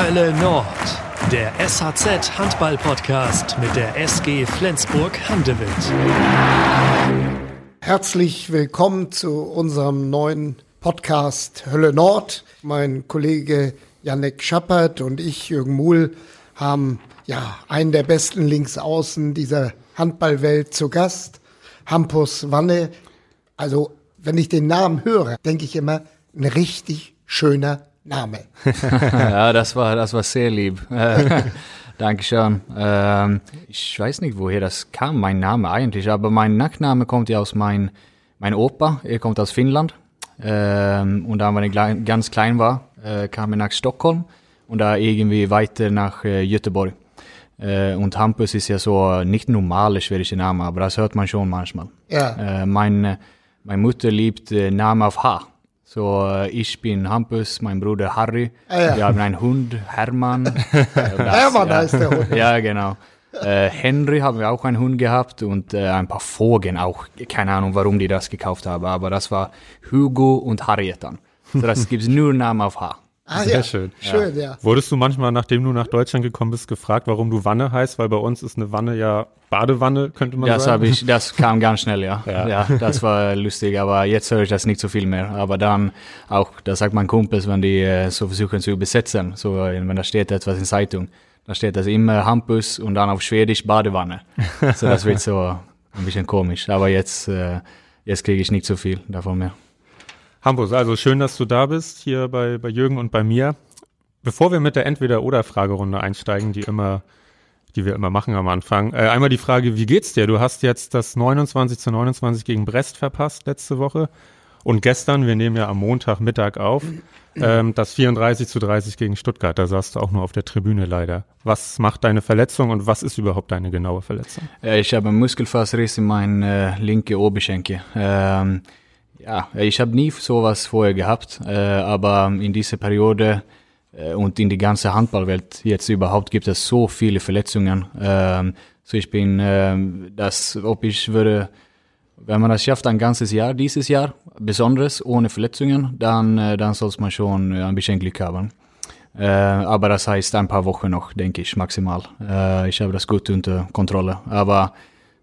Hölle Nord, der SHZ Handball Podcast mit der SG Flensburg Handewitt. Herzlich willkommen zu unserem neuen Podcast Hölle Nord. Mein Kollege Janek Schappert und ich, Jürgen Muhl, haben ja einen der besten Linksaußen dieser Handballwelt zu Gast, Hampus Wanne. Also, wenn ich den Namen höre, denke ich immer, ein richtig schöner Name. ja, das war, das war sehr lieb. Äh, Dankeschön. Ähm, ich weiß nicht, woher das kam, mein Name eigentlich, aber mein Nachname kommt ja aus mein, mein Opa. Er kommt aus Finnland. Ähm, und dann, wenn ich ganz klein war, äh, kam er nach Stockholm und da irgendwie weiter nach äh, Göteborg. Äh, und Hampus ist ja so nicht normaler schwedischer Name, aber das hört man schon manchmal. Ja. Äh, mein, meine Mutter liebt äh, Namen auf H. So, äh, ich bin Hampus, mein Bruder Harry. Ah, ja. Wir haben einen Hund, Hermann. Hermann heißt der Hund. Ja, genau. Äh, Henry haben wir auch einen Hund gehabt und äh, ein paar Vogel auch. Keine Ahnung, warum die das gekauft haben, aber das war Hugo und Harriet dann. So, das gibt nur Namen auf H. Ah, Sehr ja. schön. Schön, ja. Wurdest du manchmal, nachdem du nach Deutschland gekommen bist, gefragt, warum du Wanne heißt? Weil bei uns ist eine Wanne ja Badewanne, könnte man das sagen. Das ich, das kam ganz schnell, ja. ja. ja. das war lustig, aber jetzt höre ich das nicht so viel mehr. Aber dann auch, das sagt mein Kumpel, wenn die äh, so versuchen zu übersetzen, so äh, wenn da steht etwas in Zeitung, da steht das immer Hampus und dann auf Schwedisch Badewanne. so das wird so ein bisschen komisch. Aber jetzt, äh, jetzt kriege ich nicht so viel davon mehr. Hampus, also schön, dass du da bist, hier bei, bei Jürgen und bei mir. Bevor wir mit der Entweder-Oder-Fragerunde einsteigen, die immer, die wir immer machen am Anfang, äh, einmal die Frage, wie geht's dir? Du hast jetzt das 29 zu 29 gegen Brest verpasst letzte Woche und gestern, wir nehmen ja am Montagmittag auf, ähm, das 34 zu 30 gegen Stuttgart. Da saßt du auch nur auf der Tribüne leider. Was macht deine Verletzung und was ist überhaupt deine genaue Verletzung? Ich habe einen Muskelfaserriss in meinen äh, linke Oberschenkel. Ähm, ja, ich habe nie sowas vorher gehabt, äh, aber in dieser Periode äh, und in die ganze Handballwelt jetzt überhaupt gibt es so viele Verletzungen. Äh, so ich bin, äh, das, ob ich würde, wenn man das schafft, ein ganzes Jahr, dieses Jahr, besonders ohne Verletzungen, dann, äh, dann soll man schon ein bisschen Glück haben. Äh, aber das heißt ein paar Wochen noch, denke ich, maximal. Äh, ich habe das gut unter Kontrolle. Aber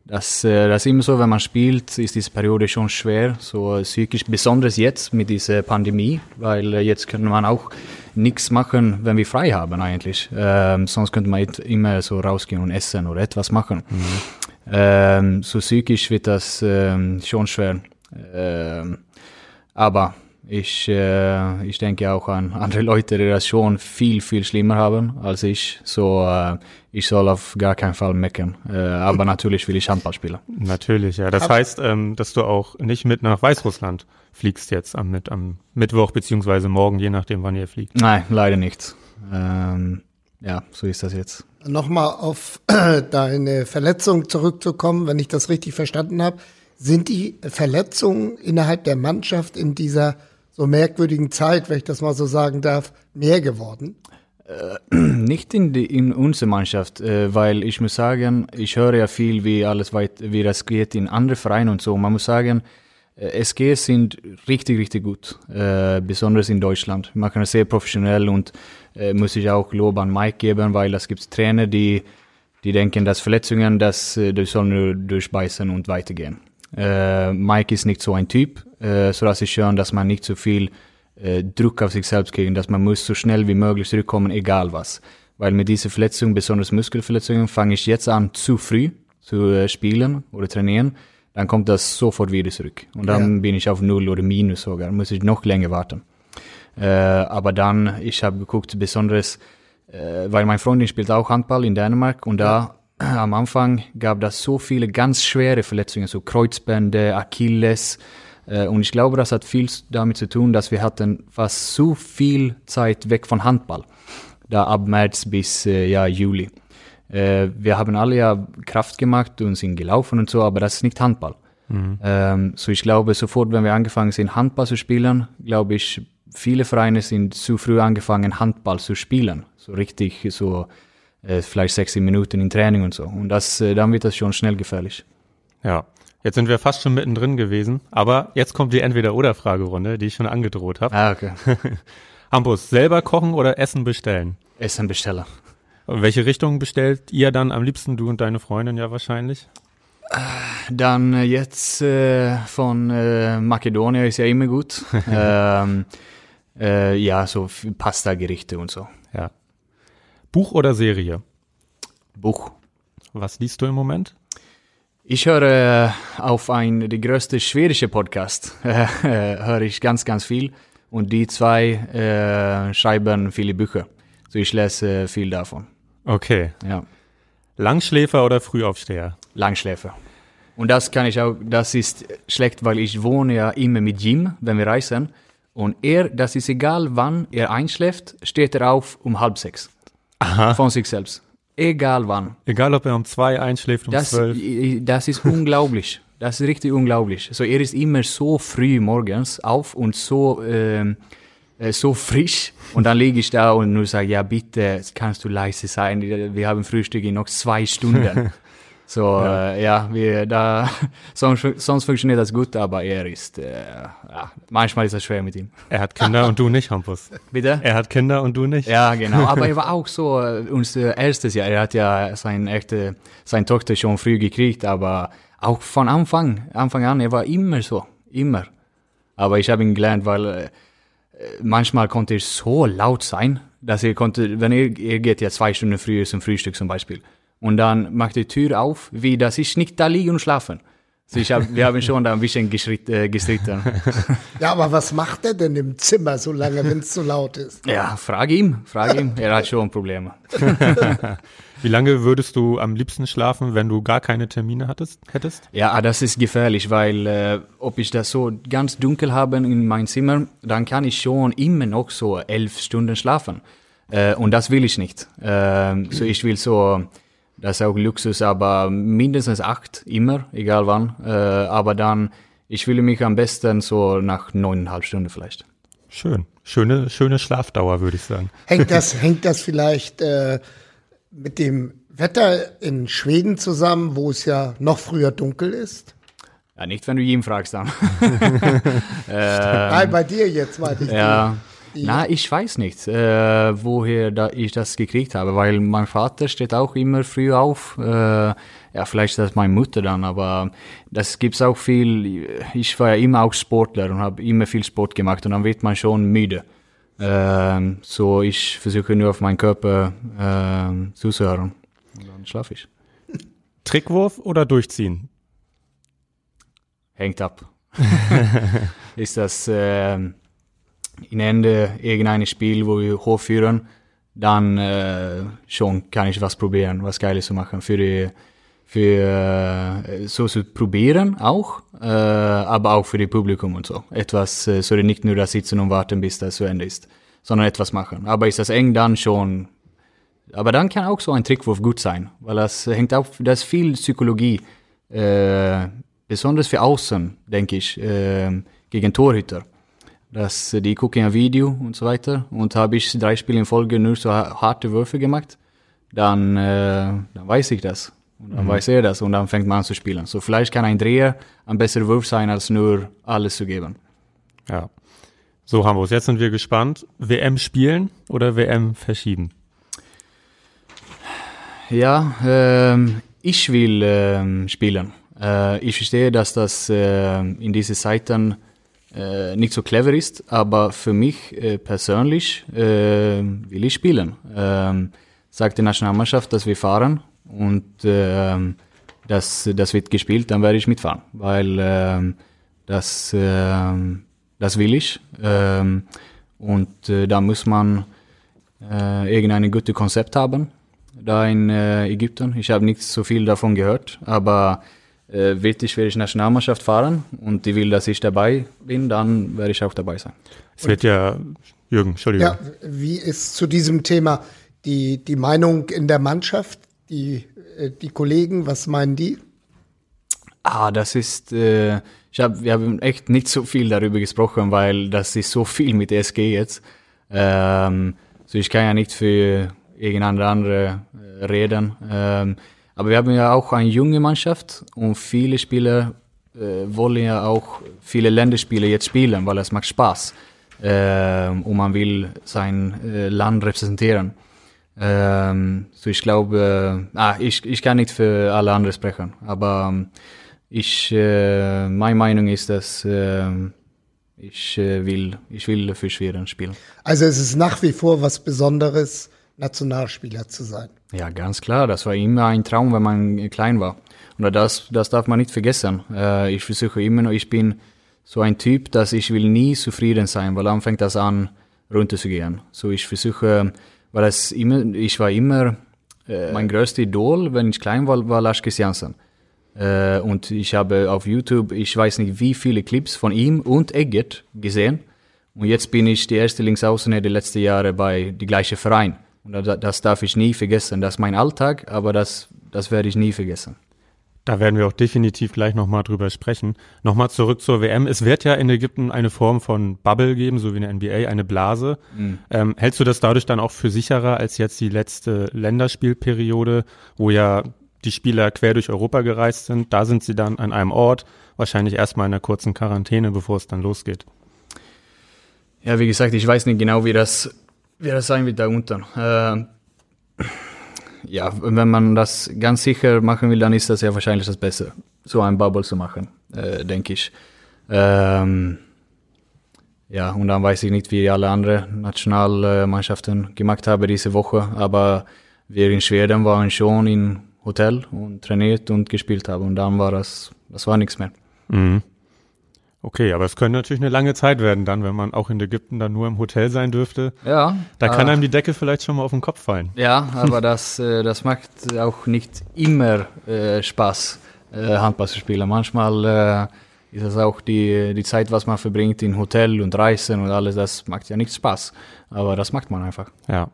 das, äh, das ist immer so, wenn man spielt, ist diese Periode schon schwer, so psychisch, besonders jetzt mit dieser Pandemie, weil äh, jetzt kann man auch nichts machen, wenn wir frei haben eigentlich. Ähm, sonst könnte man immer so rausgehen und essen oder etwas machen. Mhm. Ähm, so psychisch wird das ähm, schon schwer. Ähm, aber ich, äh, ich denke auch an andere Leute, die das schon viel, viel schlimmer haben als ich. So, äh, ich soll auf gar keinen Fall meckern. Äh, aber natürlich will ich Handball spielen. Natürlich, ja. Das heißt, ähm, dass du auch nicht mit nach Weißrussland fliegst jetzt am, mit, am Mittwoch beziehungsweise morgen, je nachdem, wann ihr fliegt. Nein, leider nicht. Ähm, ja, so ist das jetzt. Nochmal auf deine Verletzung zurückzukommen, wenn ich das richtig verstanden habe. Sind die Verletzungen innerhalb der Mannschaft in dieser so merkwürdigen Zeit, wenn ich das mal so sagen darf, mehr geworden? Äh, nicht in, die, in unserer Mannschaft, äh, weil ich muss sagen, ich höre ja viel, wie alles weit, wie das geht in andere Vereine und so. Man muss sagen, äh, SG sind richtig, richtig gut, äh, besonders in Deutschland. Wir machen es sehr professionell und äh, muss ich auch Lob an Mike geben, weil es gibt Trainer, die, die denken, dass Verletzungen, dass die sollen nur durchbeißen und weitergehen. Äh, Mike ist nicht so ein Typ, äh, so dass ich schön, dass man nicht so viel äh, Druck auf sich selbst kriegen, dass man muss so schnell wie möglich zurückkommen, egal was. Weil mit dieser Verletzung, besonders Muskelverletzungen, fange ich jetzt an zu früh zu äh, spielen oder trainieren, dann kommt das sofort wieder zurück. Und dann ja. bin ich auf Null oder Minus sogar, muss ich noch länger warten. Äh, aber dann, ich habe geguckt, besonders, äh, weil mein Freundin spielt auch Handball in Dänemark und da am Anfang gab das so viele ganz schwere Verletzungen, so Kreuzbände, Achilles. Äh, und ich glaube, das hat viel damit zu tun, dass wir hatten fast so viel Zeit weg von Handball. Da ab März bis äh, ja, Juli. Äh, wir haben alle ja Kraft gemacht und sind gelaufen und so, aber das ist nicht Handball. Mhm. Ähm, so ich glaube, sofort, wenn wir angefangen sind, Handball zu spielen, glaube ich, viele Vereine sind zu früh angefangen, Handball zu spielen. So richtig, so vielleicht 60 Minuten in Training und so. Und das, dann wird das schon schnell gefährlich. Ja, jetzt sind wir fast schon mittendrin gewesen, aber jetzt kommt die Entweder-Oder-Fragerunde, die ich schon angedroht habe. Ah, okay. Hampus, selber kochen oder Essen bestellen? Essen bestellen. Welche Richtung bestellt ihr dann am liebsten, du und deine Freundin ja wahrscheinlich? Dann äh, jetzt äh, von äh, Makedonien ist ja immer gut. ähm, äh, ja, so Pasta-Gerichte und so. Ja. Buch oder Serie? Buch. Was liest du im Moment? Ich höre äh, auf ein, die größte schwedische Podcast, äh, höre ich ganz, ganz viel. Und die zwei äh, schreiben viele Bücher. So ich lese viel davon. Okay. Ja. Langschläfer oder Frühaufsteher? Langschläfer. Und das kann ich auch, das ist schlecht, weil ich wohne ja immer mit Jim, wenn wir reisen. Und er, das ist egal wann er einschläft, steht er auf um halb sechs. Aha. Von sich selbst. Egal wann. Egal, ob er um zwei einschläft, um Das, zwölf. das ist unglaublich. Das ist richtig unglaublich. So, er ist immer so früh morgens auf und so, ähm, äh, so frisch. Und dann liege ich da und nur sage, ja bitte, kannst du leise sein. Wir haben Frühstück in noch zwei Stunden. So, ja, äh, ja wir, da, sonst, sonst funktioniert das gut, aber er ist, äh, ja, manchmal ist es schwer mit ihm. Er hat Kinder und du nicht, Hampus. Bitte? Er hat Kinder und du nicht. Ja, genau. Aber er war auch so, äh, unser erstes Jahr, er hat ja sein echte, seine Tochter schon früh gekriegt, aber auch von Anfang, Anfang an, er war immer so, immer. Aber ich habe ihn gelernt, weil äh, manchmal konnte er so laut sein, dass er konnte, wenn er, er geht ja zwei Stunden früher zum Frühstück zum Beispiel, und dann macht die Tür auf, wie dass ich nicht da liege und schlafen. So ich hab, wir haben schon da ein bisschen geschritt, äh, gestritten. Ja, aber was macht er denn im Zimmer so lange, wenn es so laut ist? ja, frag ihm, frag ihm, er hat schon Probleme. Wie lange würdest du am liebsten schlafen, wenn du gar keine Termine hattest, hättest? Ja, ah, das ist gefährlich, weil äh, ob ich das so ganz dunkel habe in meinem Zimmer, dann kann ich schon immer noch so elf Stunden schlafen. Äh, und das will ich nicht. Ähm, so ich will so, das ist auch Luxus, aber mindestens acht, immer, egal wann. Äh, aber dann, ich will mich am besten so nach neuneinhalb Stunden vielleicht. Schön. Schöne, schöne Schlafdauer, würde ich sagen. Hängt das, hängt das vielleicht äh, mit dem Wetter in Schweden zusammen, wo es ja noch früher dunkel ist? Ja, nicht, wenn du ihn fragst dann. Nein, bei dir jetzt, meinte ich. Ja. Na, ich weiß nicht, äh, woher da ich das gekriegt habe, weil mein Vater steht auch immer früh auf. Äh, ja, vielleicht ist das meine Mutter dann, aber das gibt's auch viel. Ich war ja immer auch Sportler und habe immer viel Sport gemacht und dann wird man schon müde. Ähm, so ich versuche nur auf meinen Körper ähm, zuzuhören und dann schlafe ich. Trickwurf oder durchziehen? hängt ab. ist das ähm, in Ende irgendein Spiel, wo wir hochführen, dann äh, schon kann ich was probieren, was Geiles zu machen für für äh, so zu probieren auch, äh, aber auch für die Publikum und so. Etwas, äh, so nicht nur da sitzen und warten, bis das zu Ende ist, sondern etwas machen. Aber ist das eng, dann schon. Aber dann kann auch so ein Trickwurf gut sein, weil das hängt auch, das ist viel Psychologie, äh, besonders für Außen, denke ich, äh, gegen Torhüter. Das, die gucken ja Video und so weiter und habe ich drei Spiele in Folge nur so harte Würfe gemacht, dann, äh, dann weiß ich das. Und dann weiß er das und dann fängt man an zu spielen. So vielleicht kann ein Dreher ein besserer Wurf sein, als nur alles zu geben. Ja. So, Hambus, jetzt sind wir gespannt. WM spielen oder WM verschieben? Ja, ähm, ich will ähm, spielen. Äh, ich verstehe, dass das äh, in diesen Zeiten äh, nicht so clever ist, aber für mich äh, persönlich äh, will ich spielen. Ähm, sagt die Nationalmannschaft, dass wir fahren und ähm, das, das wird gespielt, dann werde ich mitfahren, weil ähm, das, ähm, das will ich. Und äh, da muss man äh, irgendein gutes Konzept haben, da in äh, Ägypten. Ich habe nicht so viel davon gehört, aber äh, wird die schwedische Nationalmannschaft fahren und die will, dass ich dabei bin, dann werde ich auch dabei sein. Es wird ja, Jürgen, Entschuldigung. Ja, wie ist zu diesem Thema die, die Meinung in der Mannschaft? Die, äh, die Kollegen, was meinen die? Ah, das ist, äh, ich hab, wir haben echt nicht so viel darüber gesprochen, weil das ist so viel mit SG jetzt. Ähm, so ich kann ja nicht für irgendeine andere äh, reden. Ähm, aber wir haben ja auch eine junge Mannschaft und viele Spieler äh, wollen ja auch viele Länderspiele jetzt spielen, weil es macht Spaß. Ähm, und man will sein äh, Land repräsentieren. Ähm, so ich glaube, äh, ah, ich, ich kann nicht für alle anderen sprechen, aber ähm, ich, äh, meine Meinung ist, dass äh, ich äh, will, ich will für Schweden spielen. Also es ist nach wie vor was Besonderes, Nationalspieler zu sein. Ja, ganz klar. Das war immer ein Traum, wenn man klein war. Und das, das darf man nicht vergessen. Äh, ich versuche immer noch, ich bin so ein Typ, dass ich will nie zufrieden sein, weil dann fängt das an, runterzugehen. So ich versuche, weil das immer, ich war immer, äh, mein größter Idol, wenn ich klein war, war Lars Christiansen. Äh, und ich habe auf YouTube, ich weiß nicht wie viele Clips von ihm und Eggert gesehen. Und jetzt bin ich die erste Linksaußener der letzten Jahre bei die gleiche Verein. Und das darf ich nie vergessen. Das ist mein Alltag, aber das, das werde ich nie vergessen. Da werden wir auch definitiv gleich nochmal drüber sprechen. Nochmal zurück zur WM. Es wird ja in Ägypten eine Form von Bubble geben, so wie in der NBA, eine Blase. Mhm. Ähm, hältst du das dadurch dann auch für sicherer als jetzt die letzte Länderspielperiode, wo ja die Spieler quer durch Europa gereist sind? Da sind sie dann an einem Ort, wahrscheinlich erstmal in einer kurzen Quarantäne, bevor es dann losgeht. Ja, wie gesagt, ich weiß nicht genau, wie das, das sein wird da unten. Äh, ja, wenn man das ganz sicher machen will, dann ist das ja wahrscheinlich das Beste, so ein Bubble zu machen, äh, denke ich. Ähm, ja, und dann weiß ich nicht, wie alle anderen Nationalmannschaften gemacht haben diese Woche, aber wir in Schweden waren schon im Hotel und trainiert und gespielt haben und dann war das, das war nichts mehr. Mhm. Okay, aber es könnte natürlich eine lange Zeit werden dann, wenn man auch in Ägypten dann nur im Hotel sein dürfte. Ja. Da kann einem die Decke vielleicht schon mal auf den Kopf fallen. Ja, aber das, äh, das macht auch nicht immer äh, Spaß, äh, Handball zu spielen. Manchmal äh, ist es auch die, die Zeit, was man verbringt in Hotel und Reisen und alles, das macht ja nicht Spaß. Aber das macht man einfach. Ja.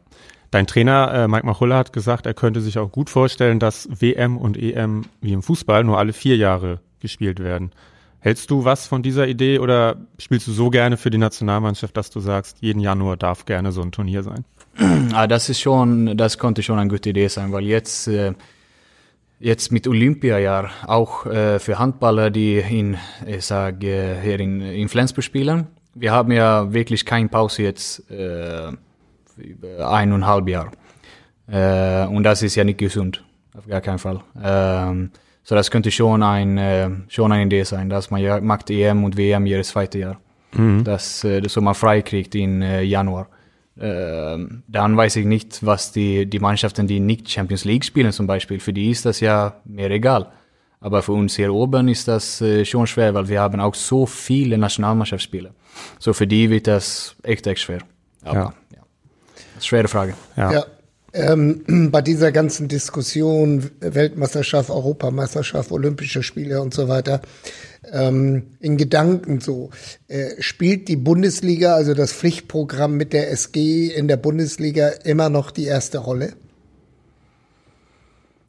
Dein Trainer äh, Mike Machulla hat gesagt, er könnte sich auch gut vorstellen, dass WM und EM wie im Fußball nur alle vier Jahre gespielt werden. Hältst du was von dieser Idee oder spielst du so gerne für die Nationalmannschaft, dass du sagst, jeden Januar darf gerne so ein Turnier sein? Ah, das ist schon, das konnte schon eine gute Idee sein, weil jetzt, äh, jetzt mit Olympiajahr auch äh, für Handballer, die in, ich sage, hier in, in Flensburg spielen, wir haben ja wirklich keine Pause jetzt äh, eineinhalb Jahre. Äh, und das ist ja nicht gesund, auf gar keinen Fall. Ähm, so das könnte schon, ein, äh, schon eine Idee sein, dass man ja, macht EM und WM jedes zweite Jahr. Mhm. Dass, so man frei kriegt in äh, Januar. Äh, dann weiß ich nicht, was die, die Mannschaften, die nicht Champions League spielen zum Beispiel, für die ist das ja mehr egal. Aber für uns hier oben ist das schon schwer, weil wir haben auch so viele Nationalmannschaftsspiele. So für die wird das echt, echt schwer. Aber, ja. ja. Schwere Frage. Ja. ja ähm, bei dieser ganzen Diskussion Weltmeisterschaft, Europameisterschaft, Olympische Spiele und so weiter ähm, in Gedanken so äh, spielt die Bundesliga, also das Pflichtprogramm mit der SG in der Bundesliga immer noch die erste Rolle?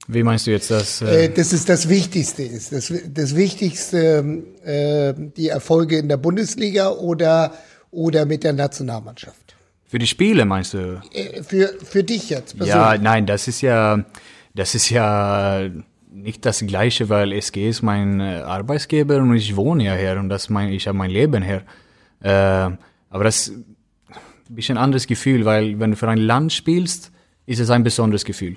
Wie meinst du jetzt das? Äh, äh das ist das Wichtigste ist. Das, das Wichtigste, äh, die Erfolge in der Bundesliga oder, oder mit der Nationalmannschaft? Für die Spiele meinst du? Äh, für, für dich jetzt persönlich? Ja, nein, das ist ja, das ist ja nicht das Gleiche, weil SG ist mein äh, Arbeitsgeber und ich wohne ja hier und das mein, ich habe mein Leben hier. Äh, aber das ist ein bisschen anderes Gefühl, weil wenn du für ein Land spielst, ist es ein besonderes Gefühl.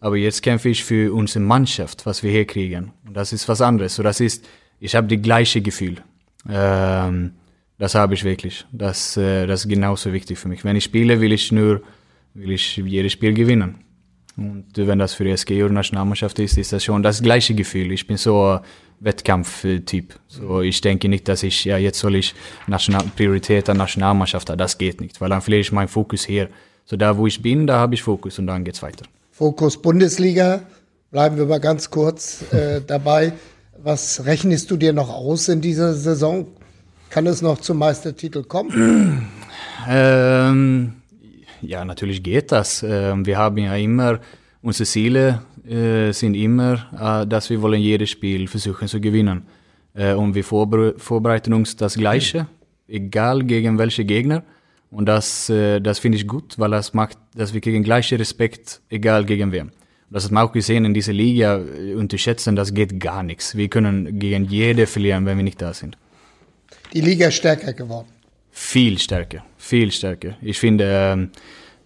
Aber jetzt kämpfe ich für unsere Mannschaft, was wir hier kriegen. Und das ist was anderes. So, das ist, ich habe die gleiche Gefühl. Ähm, das habe ich wirklich. Das, äh, das ist genauso wichtig für mich. Wenn ich spiele, will ich nur will ich jedes Spiel gewinnen. Und wenn das für die SG oder Nationalmannschaft ist, ist das schon das gleiche Gefühl. Ich bin so ein Wettkampftyp. So, ich denke nicht, dass ich, ja, jetzt soll ich National Priorität an Nationalmannschaft haben. Das geht nicht, weil dann verliere ich meinen Fokus hier. So, da wo ich bin, da habe ich Fokus und dann geht's weiter. Fokus Bundesliga. Bleiben wir mal ganz kurz äh, dabei. Was rechnest du dir noch aus in dieser Saison? Kann es noch zum Meistertitel kommen? Ähm, ja, natürlich geht das. Ähm, wir haben ja immer, unsere Ziele äh, sind immer, äh, dass wir wollen jedes Spiel versuchen zu gewinnen. Äh, und wir vorbe vorbereiten uns das Gleiche, egal gegen welche Gegner. Und das, das finde ich gut, weil das macht, dass wir gegen gleichen Respekt, egal gegen wem. Das hat man auch gesehen in dieser Liga, unterschätzen, das geht gar nichts. Wir können gegen jede verlieren, wenn wir nicht da sind die Liga stärker geworden. Viel stärker, viel stärker. Ich finde, ähm,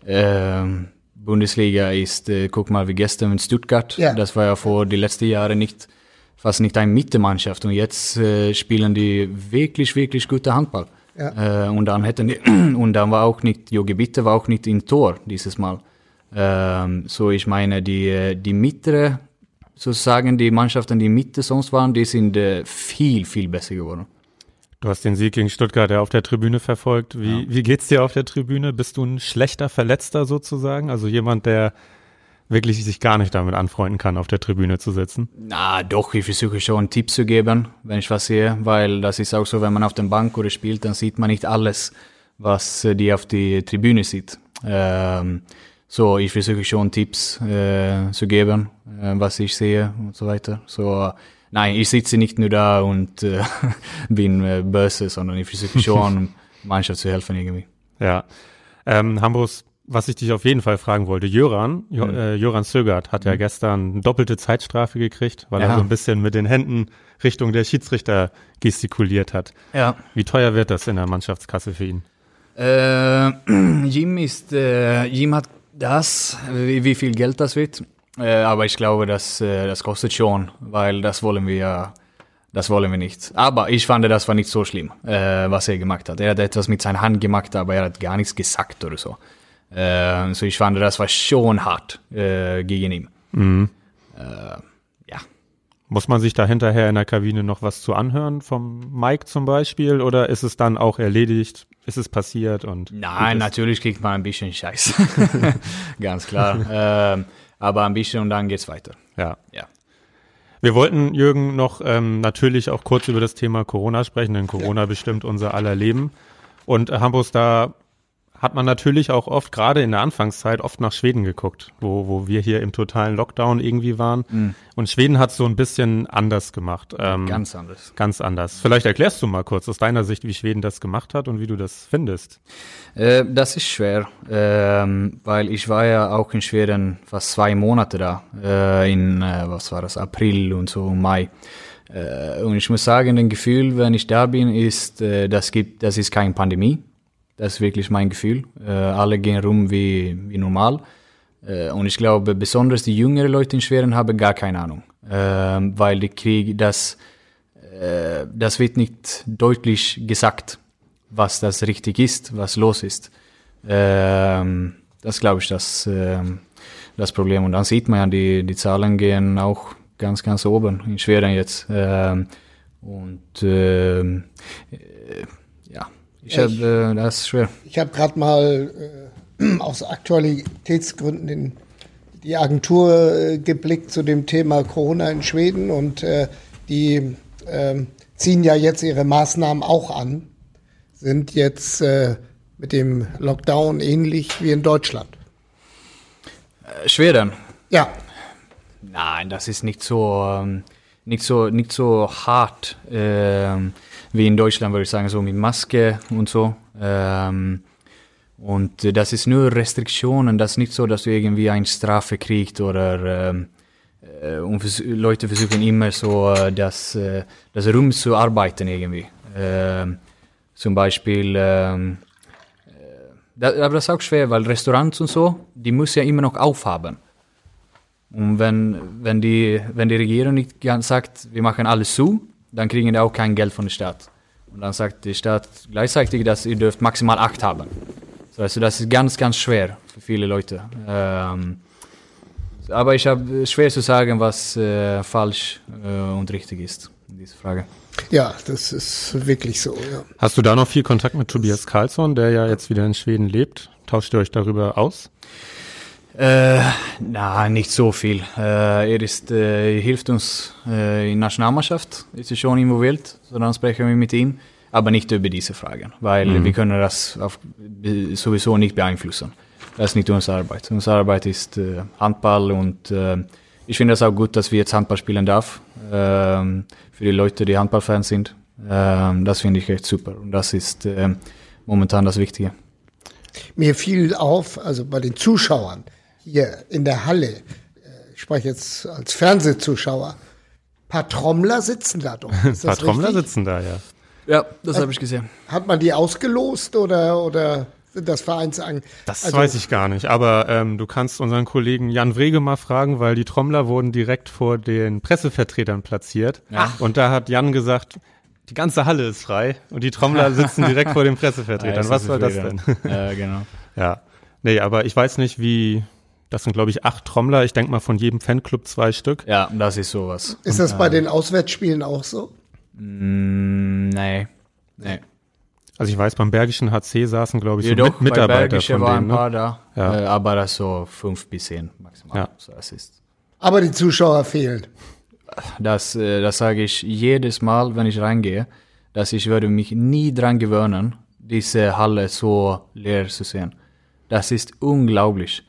ähm, Bundesliga ist, äh, guck mal wie gestern in Stuttgart, Ja. das war ja vor die letzten Jahre nicht, fast nicht eine Mittemannschaft und jetzt äh, spielen die wirklich, wirklich gute Handball. Ja. Äh, und dann hätten die, und dann war auch nicht, Jogi Bitte war auch nicht im Tor dieses Mal. Ähm, so ich meine, die, äh, die mittlere, sozusagen die Mannschaften, die Mitte sonst waren, die sind äh, viel, viel besser geworden. Du hast den Sieg gegen Stuttgart ja auf der Tribüne verfolgt. Wie, wie geht's dir auf der Tribüne? Bist du ein schlechter Verletzter sozusagen? Also jemand, der wirklich sich gar nicht damit anfreunden kann, auf der Tribüne zu sitzen? Na doch, ich versuche schon Tipps zu geben, wenn ich was sehe, weil das ist auch so, wenn man auf der Bank oder spielt, dann sieht man nicht alles, was äh, die auf die Tribüne sieht. Ähm, so, ich versuche schon Tipps äh, zu geben, äh, was ich sehe und so weiter. So, nein, ich sitze nicht nur da und äh, bin äh, böse, sondern ich versuche schon, Mannschaft zu helfen irgendwie. Ja. Ähm, Hambus, was ich dich auf jeden Fall fragen wollte, Jöran, jo, Mhm. äh, Jöran Sögert hat ja gestern eine doppelte Zeitstrafe gekriegt, weil er Ja. so ein bisschen mit den Händen Richtung der Schiedsrichter gestikuliert hat. Ja. Wie teuer wird das in der Mannschaftskasse für ihn? Äh, Jim ist, äh, Jim hat das, wie, wie viel Geld das wird. Äh, aber ich glaube, das, äh, das kostet schon, weil das wollen wir, das wollen wir nicht. Aber ich fand, das war nicht so schlimm, äh, was er gemacht hat. Er hat etwas mit seiner Hand gemacht, aber er hat gar nichts gesagt oder so. Äh, so ich fand, das war schon hart äh, gegen ihn. Äh, ja. Muss man sich da hinterher in der Kabine noch was zu anhören vom Mike zum Beispiel oder ist es dann auch erledigt? Ist es passiert und Nein, natürlich kriegt man ein bisschen Scheiß. Ganz klar. ähm, aber ein bisschen und dann geht's weiter. ja. Ja. Wir wollten, Jürgen, noch ähm, natürlich auch kurz über das Thema Corona sprechen, denn Corona bestimmt unser aller Leben. Und äh, Hambus, da hat man natürlich auch oft, gerade in der Anfangszeit, oft nach Schweden geguckt, wo, wo wir hier im totalen Lockdown irgendwie waren. Und Schweden hat so ein bisschen anders gemacht. Ähm, Ganz anders. ganz anders. Vielleicht erklärst du mal kurz aus deiner Sicht, wie Schweden das gemacht hat und wie du das findest. Äh, das ist schwer, ähm, weil ich war ja auch in Schweden fast zwei Monate da, äh, in, äh, was war das, April und so, Mai. Äh, und ich muss sagen, das Gefühl, wenn ich da bin, ist, äh, das, gibt, das ist keine Pandemie. Das ist wirklich mein Gefühl. Äh, alle gehen rum wie, wie normal. Äh, und ich glaube, besonders die jüngeren Leute in Schweden haben gar keine Ahnung. Ähm, weil die Krieg, das, äh, das wird nicht deutlich gesagt, was das richtig ist, was los ist. Ähm, das glaube ich, das, ähm, das Problem. Und dann sieht man ja, die, die Zahlen gehen auch ganz, ganz oben in Schweden jetzt. Ähm, und äh, ja, ich ich- äh, das ist schwer. Ich habe gerade mal äh, aus Aktualitätsgründen in die Agentur äh, geblickt zu dem Thema Corona in Schweden und äh, die ähm, ziehen ja jetzt ihre Maßnahmen auch an, sind jetzt äh, mit dem Lockdown ähnlich wie in Deutschland. Äh, Schweden, Ja, Nein, das ist nicht so, ähm, nicht so, nicht so hart ähm, wie in Deutschland, würde ich sagen, so mit Maske und so. Ähm, und das ist nur Restriktionen, das ist nicht so, dass du irgendwie eine Strafe kriegst oder ähm, äh, und Leute versuchen immer so äh, das, äh, das Rum zu arbeiten irgendwie. Ähm, zum Beispiel, ähm, äh, aber das ist auch schwer, weil Restaurants und so, die muss ja immer noch aufhaben. Und wenn, wenn, die, wenn die Regierung nicht sagt, wir machen alles zu, dann kriegen die auch kein Geld von der Stadt. Und dann sagt die Stadt gleichzeitig, dass ihr dürft maximal acht haben. So, also das ist ganz, ganz schwer für viele Leute. Ähm, aber ich habe schwer zu sagen, was äh, falsch äh, und richtig ist in dieser Frage. ja, das ist wirklich so. Ja. Hast du da noch viel Kontakt mit Tobias Karlsson, der ja jetzt wieder in Schweden lebt? Tauscht ihr euch darüber aus? Äh, na, nicht so viel. Äh, er ist, äh, hilft uns äh, in Nationalmannschaft, ist er schon involviert, so dann sprechen wir mit ihm, aber nicht über diese Fragen, weil wir können das auf, sowieso nicht beeinflussen. Das ist nicht unsere Arbeit. Unsere Arbeit ist äh, Handball und äh, ich finde es auch gut, dass wir jetzt Handball spielen darf, ähm, für die Leute, die Handballfans sind. Ähm, das finde ich echt super und das ist äh, momentan das Wichtige. Mir fiel auf, also bei den Zuschauern hier in der Halle, äh, ich spreche jetzt als Fernsehzuschauer, paar Trommler sitzen da doch. Ein paar Trommler richtig? sitzen da, ja. Ja, das habe ich gesehen. Hat man die ausgelost oder, oder das Vereinsagen. Das Also- weiß ich gar nicht, aber ähm, du kannst unseren Kollegen Jan Wrege mal fragen, weil die Trommler wurden direkt vor den Pressevertretern platziert. Ja. Und da hat Jan gesagt, die ganze Halle ist frei und die Trommler sitzen direkt vor den Pressevertretern. Ja, Was soll das denn? Ja, genau. ja. Nee, aber ich weiß nicht, wie. Das sind, glaube ich, acht Trommler. Ich denke mal von jedem Fanclub zwei Stück. Ja, das ist sowas. Ist das bei den Auswärtsspielen auch so? Mm, nee. Nee. Also ich weiß, beim Bergischen HC saßen, glaube ich, so Jedoch, mit bei Mitarbeiter Bergische von waren denen. ein Ne? paar da, Ja. äh, aber das so fünf bis zehn maximal. Ja. So, das ist. Aber die Zuschauer fehlen. Das, äh, das sage ich jedes Mal, wenn ich reingehe, dass ich würde mich nie dran gewöhnen, diese Halle so leer zu sehen. Das ist unglaublich.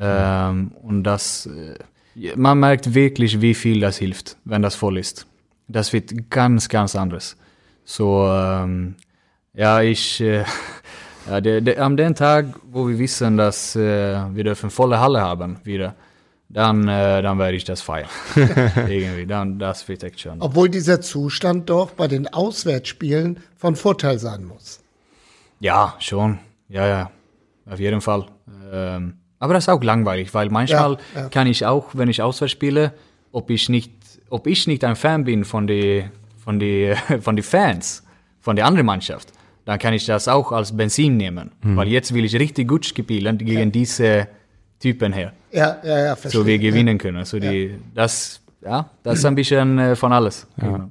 Ähm, und das, äh, man merkt wirklich, wie viel das hilft, wenn das voll ist. Das wird ganz, ganz anderes. So, ähm, ja, ich, äh, ja, der, der, am den Tag, wo wir wissen, dass äh, wir dürfen volle Halle haben wieder, dann, äh, dann werde ich das feiern. Irgendwie, dann, das wird echt schön. Obwohl dieser Zustand doch bei den Auswärtsspielen von Vorteil sein muss. Ja, schon. Ja, ja. Auf jeden Fall. Ähm, aber das ist auch langweilig, weil manchmal Ja, ja. kann ich auch, wenn ich auswärts spiele, ob ich nicht, ob ich nicht ein Fan bin von die, von die, von die Fans, von der anderen Mannschaft, dann kann ich das auch als Benzin nehmen. Weil jetzt will ich richtig gut spielen gegen diese Typen her. Ja, ja, ja, verstehe. So wir gewinnen können. So die, das, ja, das ist ein bisschen äh, von alles. Ja.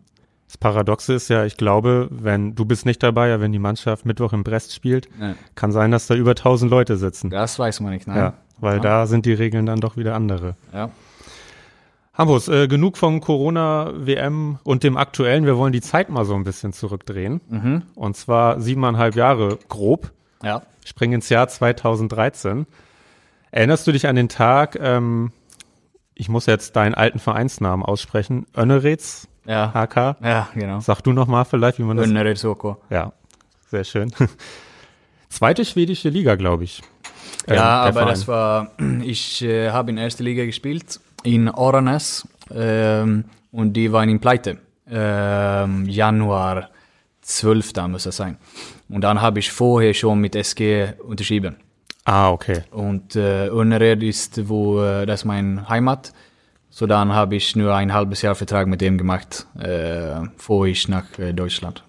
Das Paradoxe ist ja, ich glaube, wenn du bist nicht dabei, ja, wenn die Mannschaft Mittwoch in Brest spielt, Ja. kann sein, dass da über 1000 Leute sitzen. Das weiß man nicht, nein. Ja, weil da sind die Regeln dann doch wieder andere. Ja. Hambus, äh, genug von Corona, WM und dem aktuellen. Wir wollen die Zeit mal so ein bisschen zurückdrehen. Mhm. Und zwar siebeneinhalb Jahre grob. ja. Springen ins Jahr 2013. Erinnerst du dich an den Tag, ähm, ich muss jetzt deinen alten Vereinsnamen aussprechen, Önnerets, Ja. HK. Ja, genau. Sag du noch mal vielleicht, wie man das... Önnered Soko. Ja, sehr schön. Zweite schwedische Liga, glaube ich. Ähm, Ja, der aber Verein. das war, ich äh, habe in erster Liga gespielt, in Oranes, ähm, und die waren in Pleite. Ähm, Januar 12. muss das sein. Und dann habe ich vorher schon mit SG unterschrieben. Ah, okay. Und äh, Önnered ist, wo, äh, das ist mein Heimat. So dann habe ich nur ein halbes Jahr Vertrag mit dem gemacht, äh, bevor ich nach äh, Deutschland.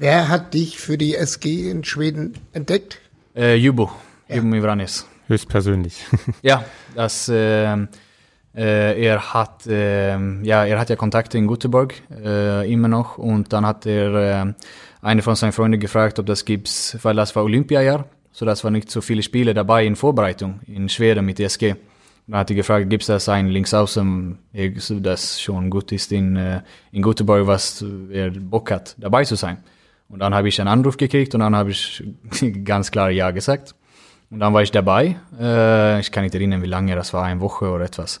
Wer hat dich für die SG in Schweden entdeckt? Äh, Jubo, Jubo Mivranis. Höchstpersönlich. Ja, das, ähm, äh, er hat, ähm, ja, er hat ja Kontakte in Göteborg äh, immer noch und dann hat er äh, eine von seinen Freunden gefragt, ob das gibt's, weil das war Olympiajahr, so das war nicht so viele Spiele dabei in Vorbereitung in Schweden mit DSG. Dann hat er gefragt, gibt's das ein Linksaußen, äh, das schon gut ist in, äh, in Göteborg, was er Bock hat, dabei zu sein. Und dann habe ich einen Anruf gekriegt und dann habe ich ganz klar Ja gesagt. Und dann war ich dabei. Äh, ich kann nicht erinnern, wie lange, das war eine Woche oder etwas.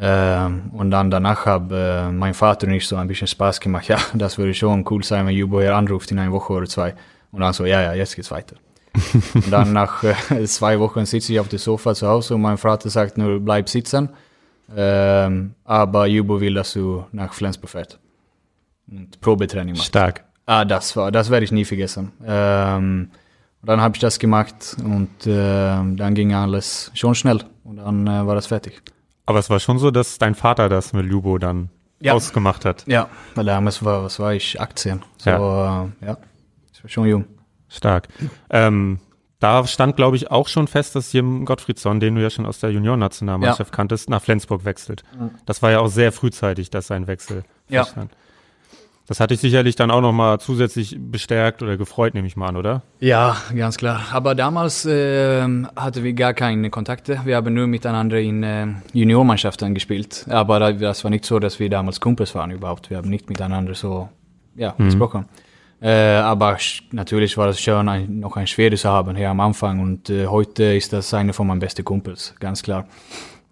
Ähm, und dann danach haben äh, mein Vater und ich so ein bisschen Spaß gemacht. Ja, das würde schon cool sein, wenn Jubo hier anruft in einer Woche oder zwei. Und dann so, ja, ja, jetzt geht's weiter. und dann nach äh, zwei Wochen sitze ich auf dem Sofa zu Hause und mein Vater sagt nur, bleib sitzen. Ähm, aber Jubo will, dass du nach Flensburg fährst. Und Probetraining machst. Stark. Ah, das war, das werde ich nie vergessen. Ähm, und dann habe ich das gemacht und ähm, dann ging alles schon schnell und dann äh, war das fertig. Aber es war schon so, dass dein Vater das mit Lubo dann Ja. ausgemacht hat. Ja, weil damals war, was war ich, 18. So, ja, äh, ja ich war schon jung. Stark. Ähm, da stand, glaube ich, auch schon fest, dass Jim Gottfriedsson, den du ja schon aus der Juniorennationalmannschaft kanntest, nach Flensburg wechselt. Das war ja auch sehr frühzeitig, dass sein Wechsel Ja. feststand. Das hat dich sicherlich dann auch nochmal zusätzlich bestärkt oder gefreut, nehme ich mal an, oder? Ja, ganz klar. Aber damals ähm, hatten wir gar keine Kontakte. Wir haben nur miteinander in äh, Juniormannschaften gespielt. Aber da- das war nicht so, dass wir damals Kumpels waren überhaupt. Wir haben nicht miteinander so ja, gesprochen. Äh, aber natürlich war es schön, ein, noch ein Schwede zu haben hier am Anfang. Und äh, heute ist das einer von meinen besten Kumpels, ganz klar.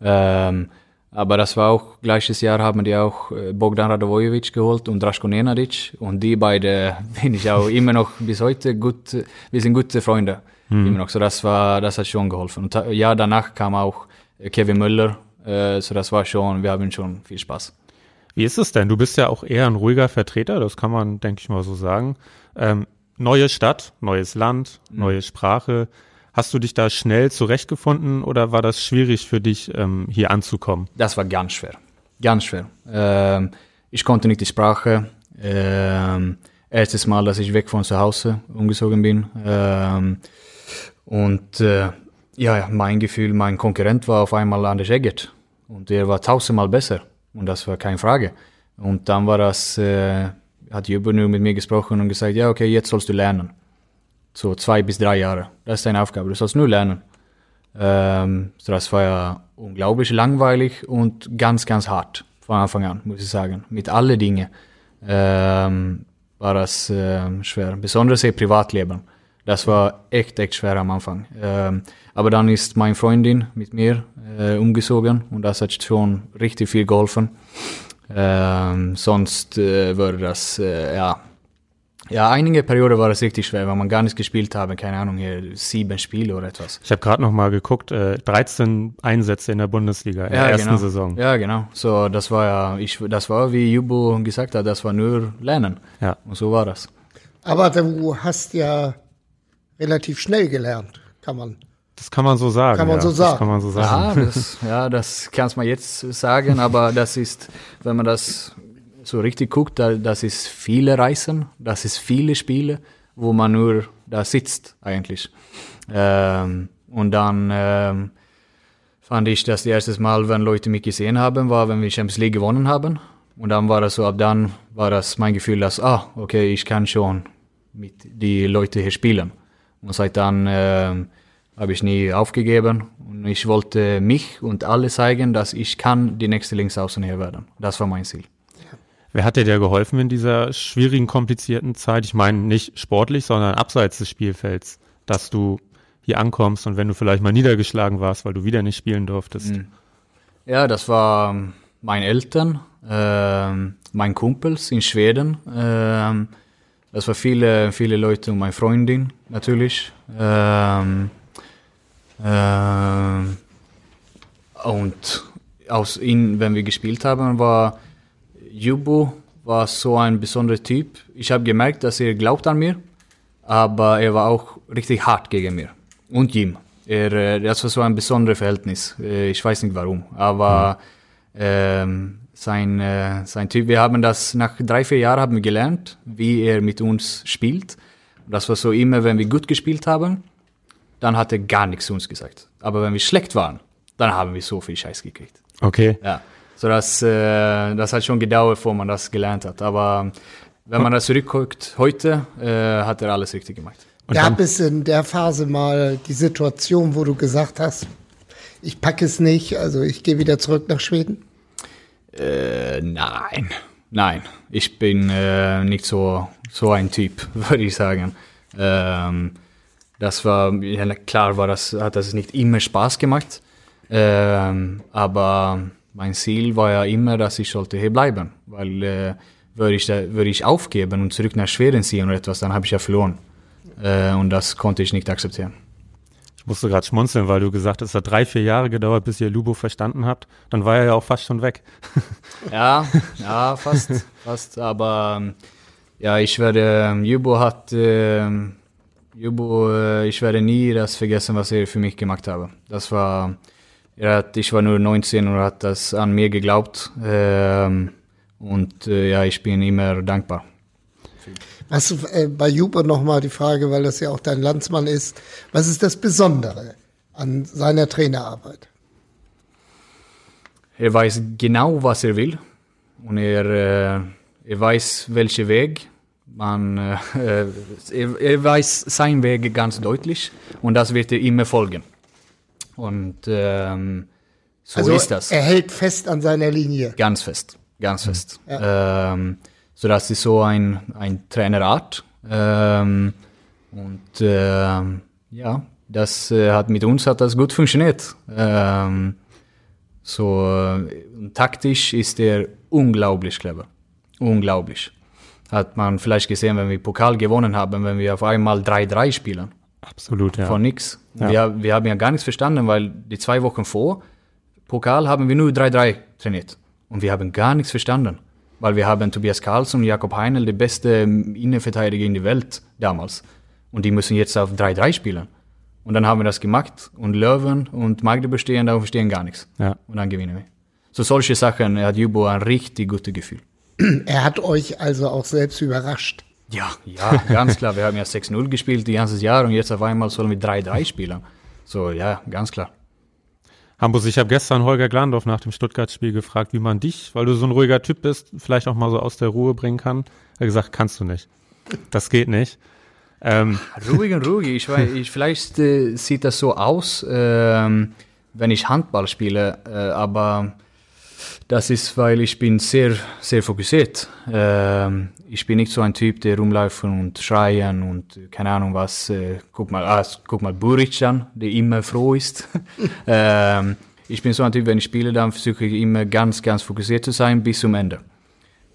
Ähm, aber das war auch, gleiches Jahr haben die auch äh, Bogdan Radovojevic geholt und Draško Nenadic. Und die beide bin ich auch immer noch bis heute gut, äh, wir sind gute Freunde. Immer noch. So das war, das hat schon geholfen. Und ta- ja, danach kam auch äh, Kevin Müller. Äh, so das war schon, wir haben schon viel Spaß. Wie ist es denn? Du bist ja auch eher ein ruhiger Vertreter, das kann man, denke ich mal, so sagen. Ähm, neue Stadt, neues Land, neue Sprache. Hast du dich da schnell zurechtgefunden oder war das schwierig für dich, ähm, hier anzukommen? Das war ganz schwer. Ganz schwer. Ähm, ich konnte nicht die Sprache. Ähm, erstes Mal, dass ich weg von zu Hause umgezogen bin. Ähm, und äh, ja, mein Gefühl, mein Konkurrent war auf einmal Anders Eggert. Und der war tausendmal besser. Und das war keine Frage. Und dann war das, äh, hat Jubber nur mit mir gesprochen und gesagt, ja, okay, jetzt sollst du lernen. So zwei bis drei Jahre. Das ist deine Aufgabe. Du sollst nur lernen. Ähm, so das war ja unglaublich langweilig und ganz, ganz hart von Anfang an, muss ich sagen. Mit allen Dingen ähm, war das ähm, schwer. Besonders im Privatleben. Das war echt, echt schwer am Anfang. Ähm, aber dann ist meine Freundin mit mir äh, umgezogen und das hat schon richtig viel geholfen. Ähm, sonst äh, würde das, äh, ja, ja, einige Perioden war das richtig schwer, weil man gar nicht gespielt habe, keine Ahnung, hier sieben Spiele oder etwas. Ich habe gerade noch mal geguckt, äh, 13 Einsätze in der Bundesliga in der ersten genau. Saison. Ja, genau. So, das war ja, ich, das war, wie Jubo gesagt hat, das war nur Lernen. Ja. Und so war das. Aber du hast ja relativ schnell gelernt, kann man. Das kann man so sagen. Kann man ja. so sagen. Das kann man so Ja, sagen. das, ja, das kann man jetzt sagen, aber das ist, wenn man das so richtig guckt, da, das ist viele Reisen, das ist viele Spiele, wo man nur da sitzt eigentlich. Ähm, und dann ähm, fand ich das erste Mal, wenn Leute mich gesehen haben, war, wenn wir Champions League gewonnen haben. Und dann war das so, ab dann war das mein Gefühl, dass, ah, okay, ich kann schon mit die Leute hier spielen. Und seit dann ähm, habe ich nie aufgegeben und ich wollte mich und alle zeigen, dass ich kann die nächste Linksaußen hier werden. Das war mein Ziel. Wer hat dir da geholfen in dieser schwierigen, komplizierten Zeit? Ich meine nicht sportlich, sondern abseits des Spielfelds, dass du hier ankommst und wenn du vielleicht mal niedergeschlagen warst, weil du wieder nicht spielen durftest. Ja, das war ähm, meine Eltern, ähm, mein Kumpels in Schweden. Ähm, das war viele, viele Leute und meine Freundin natürlich. Ähm, ähm, und aus ihn, wenn wir gespielt haben, war Jubo war so ein besonderer Typ. Ich habe gemerkt, dass er glaubt an mir, aber er war auch richtig hart gegen mir. Und Jim. Er, äh, das war so ein besonderes Verhältnis. Äh, Ich weiß nicht warum, aber ähm, sein, äh, sein Typ, wir haben das nach drei, vier Jahren haben wir gelernt, wie er mit uns spielt. Das war so immer, wenn wir gut gespielt haben, dann hat er gar nichts zu uns gesagt. Aber wenn wir schlecht waren, dann haben wir so viel Scheiß gekriegt. Okay. Ja, so das, äh, das hat schon gedauert, bevor man das gelernt hat. Aber wenn man das zurückguckt, heute äh, hat er alles richtig gemacht. Und Gab es in der Phase mal die Situation, wo du gesagt hast, ich packe es nicht, also ich gehe wieder zurück nach Schweden? Äh, nein, nein. Ich bin äh, nicht so, so ein Typ, würde ich sagen. Ähm, das war, ja, klar war das, hat das nicht immer Spaß gemacht. Ähm, aber mein Ziel war ja immer, dass ich sollte hier bleiben. Weil äh, würde ich, würde ich aufgeben und zurück nach Schweden ziehen oder etwas, dann habe ich ja verloren. Äh, und das konnte ich nicht akzeptieren. Musste gerade schmunzeln, weil du gesagt hast, es hat drei, vier Jahre gedauert, bis ihr Lubo verstanden habt. Dann war er ja auch fast schon weg. Ja, ja, fast, fast. Aber ähm, ja, ich werde, ähm, Jubo hat, ähm, Jubo, äh, ich werde nie das vergessen, was er für mich gemacht habe. Das war, er hat, ich war nur 19 und hat das an mir geglaubt. Ähm, und äh, ja, ich bin immer dankbar. Was äh, bei Juber nochmal die Frage, weil das ja auch dein Landsmann ist, was ist das Besondere an seiner Trainerarbeit? Er weiß genau, was er will. Und er, äh, er weiß, welchen Weg. Man, äh, er, er weiß seinen Weg ganz deutlich. Und das wird er immer folgen. Und ähm, so also ist das. er hält fest an seiner Linie. Ganz fest. Ganz fest. Ähm, so das ist so ein, ein Trainerart. Ähm, und ähm, ja, das äh, hat mit uns hat das gut funktioniert. Ähm, so äh, taktisch ist er unglaublich clever. Unglaublich. Hat man vielleicht gesehen, wenn wir Pokal gewonnen haben, wenn wir auf einmal 3-3 spielen. Absolut, ja. Von nix. Ja. Wir, wir haben ja gar nichts verstanden, weil die zwei Wochen vor Pokal haben wir nur 3-3 trainiert. Und wir haben gar nichts verstanden. Weil wir haben Tobias Karlsson und Jakob Heinl, die beste Innenverteidiger in der Welt damals. Und die müssen jetzt auf 3-3 spielen. Und dann haben wir das gemacht und Löwen und Magdeburg stehen da und verstehen gar nichts. Ja. Und dann gewinnen wir. So solche Sachen hat Jubo ein richtig gutes Gefühl. Er hat euch also auch selbst überrascht. Ja, ja, ganz klar. Wir haben ja 6-0 gespielt die ganze Jahr und jetzt auf einmal sollen wir 3-3 spielen. So, ja, ganz klar. Hambus, ich habe gestern Holger Glandorf nach dem Stuttgart-Spiel gefragt, wie man dich, weil du so ein ruhiger Typ bist, vielleicht auch mal so aus der Ruhe bringen kann. Er hat gesagt, kannst du nicht. Das geht nicht. Ähm, Ruhig und ruhig. Ich weiß, ich, vielleicht äh, sieht das so aus, ähm, wenn ich Handball spiele, äh, aber das ist, weil ich bin sehr, sehr fokussiert. Ähm, ich bin nicht so ein Typ, der rumläuft und schreien und keine Ahnung was. Äh, guck mal, ah, guck mal Buric an, der immer froh ist. ähm, ich bin so ein Typ, wenn ich spiele, dann versuche ich immer ganz, ganz fokussiert zu sein bis zum Ende.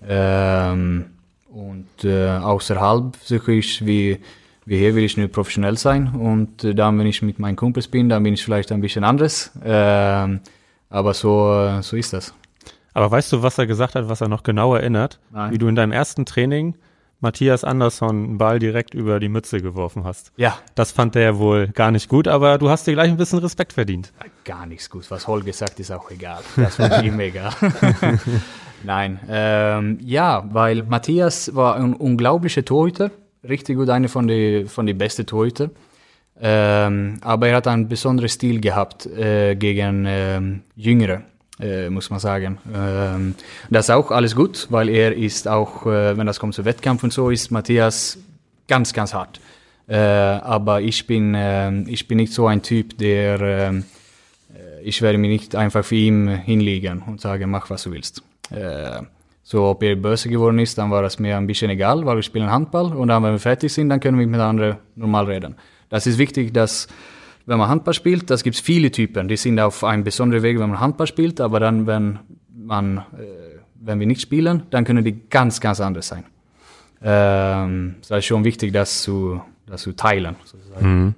Ähm, und äh, außerhalb versuche ich, wie, wie hier will ich nur professionell sein. Und äh, dann, wenn ich mit meinen Kumpels bin, dann bin ich vielleicht ein bisschen anders. Ähm, aber so, äh, so ist das. Aber weißt du, was er gesagt hat, was er noch genau erinnert? Nein. Wie du in deinem ersten Training Matthias Andersson einen Ball direkt über die Mütze geworfen hast. Ja, Das fand er wohl gar nicht gut, aber du hast dir gleich ein bisschen Respekt verdient. gar nichts gut. Was Holger sagt, ist auch egal. Das war ihm egal. Nein, ähm, ja, weil Matthias war ein unglaublicher Torhüter. Richtig gut, einer von den von die besten Torhüter. Ähm, aber er hat einen besonderen Stil gehabt äh, gegen ähm, Jüngere, äh, muss man sagen. Ähm, das ist auch alles gut, weil er ist auch, äh, wenn das kommt zu Wettkampf und so, ist Matthias ganz, ganz hart. Äh, aber ich bin, ähm, ich bin nicht so ein Typ, der, ähm, äh, ich werde mich nicht einfach für ihn hinlegen und sagen, mach was du willst. Äh, so, ob er böse geworden ist, dann war das mir ein bisschen egal, weil wir spielen Handball und dann, wenn wir fertig sind, dann können wir miteinander normal reden. Das ist wichtig, dass, wenn man Handball spielt, das gibt es viele Typen, die sind auf einem besonderen Weg, wenn man Handball spielt, aber dann, wenn man, äh, wenn wir nicht spielen, dann können die ganz, ganz anders sein. Ähm, so ist schon wichtig, das zu, das zu teilen. Sozusagen.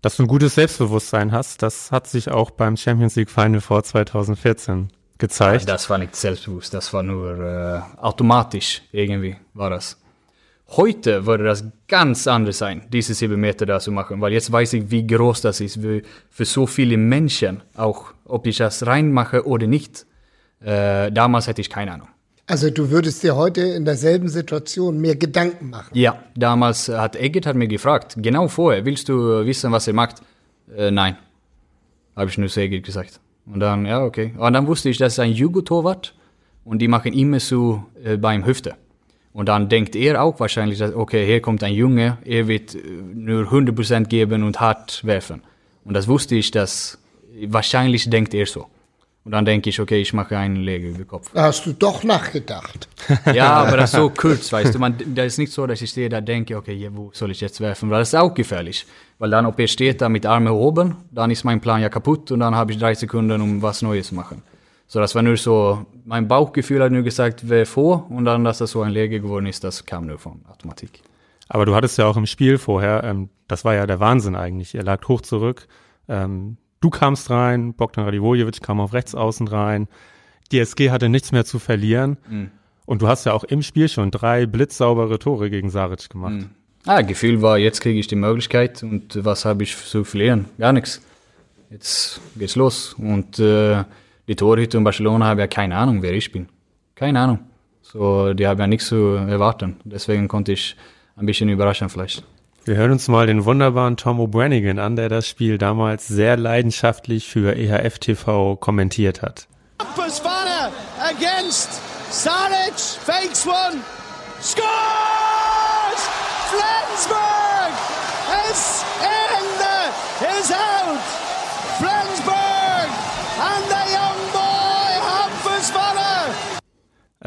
Dass du ein gutes Selbstbewusstsein hast, das hat sich auch beim Champions League Final vor 2014 gezeigt. Das war nicht selbstbewusst, das war nur äh, automatisch irgendwie war das. Heute würde das ganz anders sein, diese sieben Meter da zu machen, weil jetzt weiß ich, wie groß das ist wie für so viele Menschen, auch ob ich das reinmache oder nicht. Äh, damals hätte ich keine Ahnung. Also du würdest dir heute in derselben Situation mehr Gedanken machen. Ja, damals hat Eggert hat mir gefragt, genau vorher, willst du wissen, was er macht? Äh, nein, habe ich nur zu Eggert gesagt. Und dann, ja, okay. Und dann wusste ich, das ist ein Jugo-Torwart und die machen immer so äh, beim Hüfte. Und dann denkt er auch wahrscheinlich, dass, okay, hier kommt ein Junge, er wird äh, nur 100% geben und hart werfen. Und das wusste ich, dass wahrscheinlich denkt er so. Und dann denke ich, okay, ich mache einen Lege über den Kopf. Hast du doch nachgedacht. Ja, aber das ist so kurz, weißt du. Man, das ist nicht so, dass ich stehe da denke, okay, ja, wo soll ich jetzt werfen? Weil das ist auch gefährlich. Weil dann, ob er steht da mit Armen oben, dann ist mein Plan ja kaputt und dann habe ich drei Sekunden, um was Neues zu machen. So, das war nur so, mein Bauchgefühl hat nur gesagt, wer vor und dann, dass das so ein Lege geworden ist, das kam nur von Automatik. Aber du hattest ja auch im Spiel vorher, ähm, das war ja der Wahnsinn eigentlich. Ihr lag hoch zurück. Ähm, du kamst rein, Bogdan Radivojevic kam auf rechts außen rein. Die SG hatte nichts mehr zu verlieren. Und du hast ja auch im Spiel schon drei blitzsaubere Tore gegen Saric gemacht. Ah, Gefühl war, jetzt kriege ich die Möglichkeit und was habe ich zu verlieren? Gar nichts. Jetzt geht's los. Und äh, die Torhüter in Barcelona haben ja keine Ahnung, wer ich bin. Keine Ahnung. So, die haben ja nichts zu erwarten. Deswegen konnte ich ein bisschen überraschen vielleicht. Wir hören uns mal den wunderbaren Tom O'Branigan an, der das Spiel damals sehr leidenschaftlich für EHF TV kommentiert hat. Pasvana against Saric, fakes one, scores!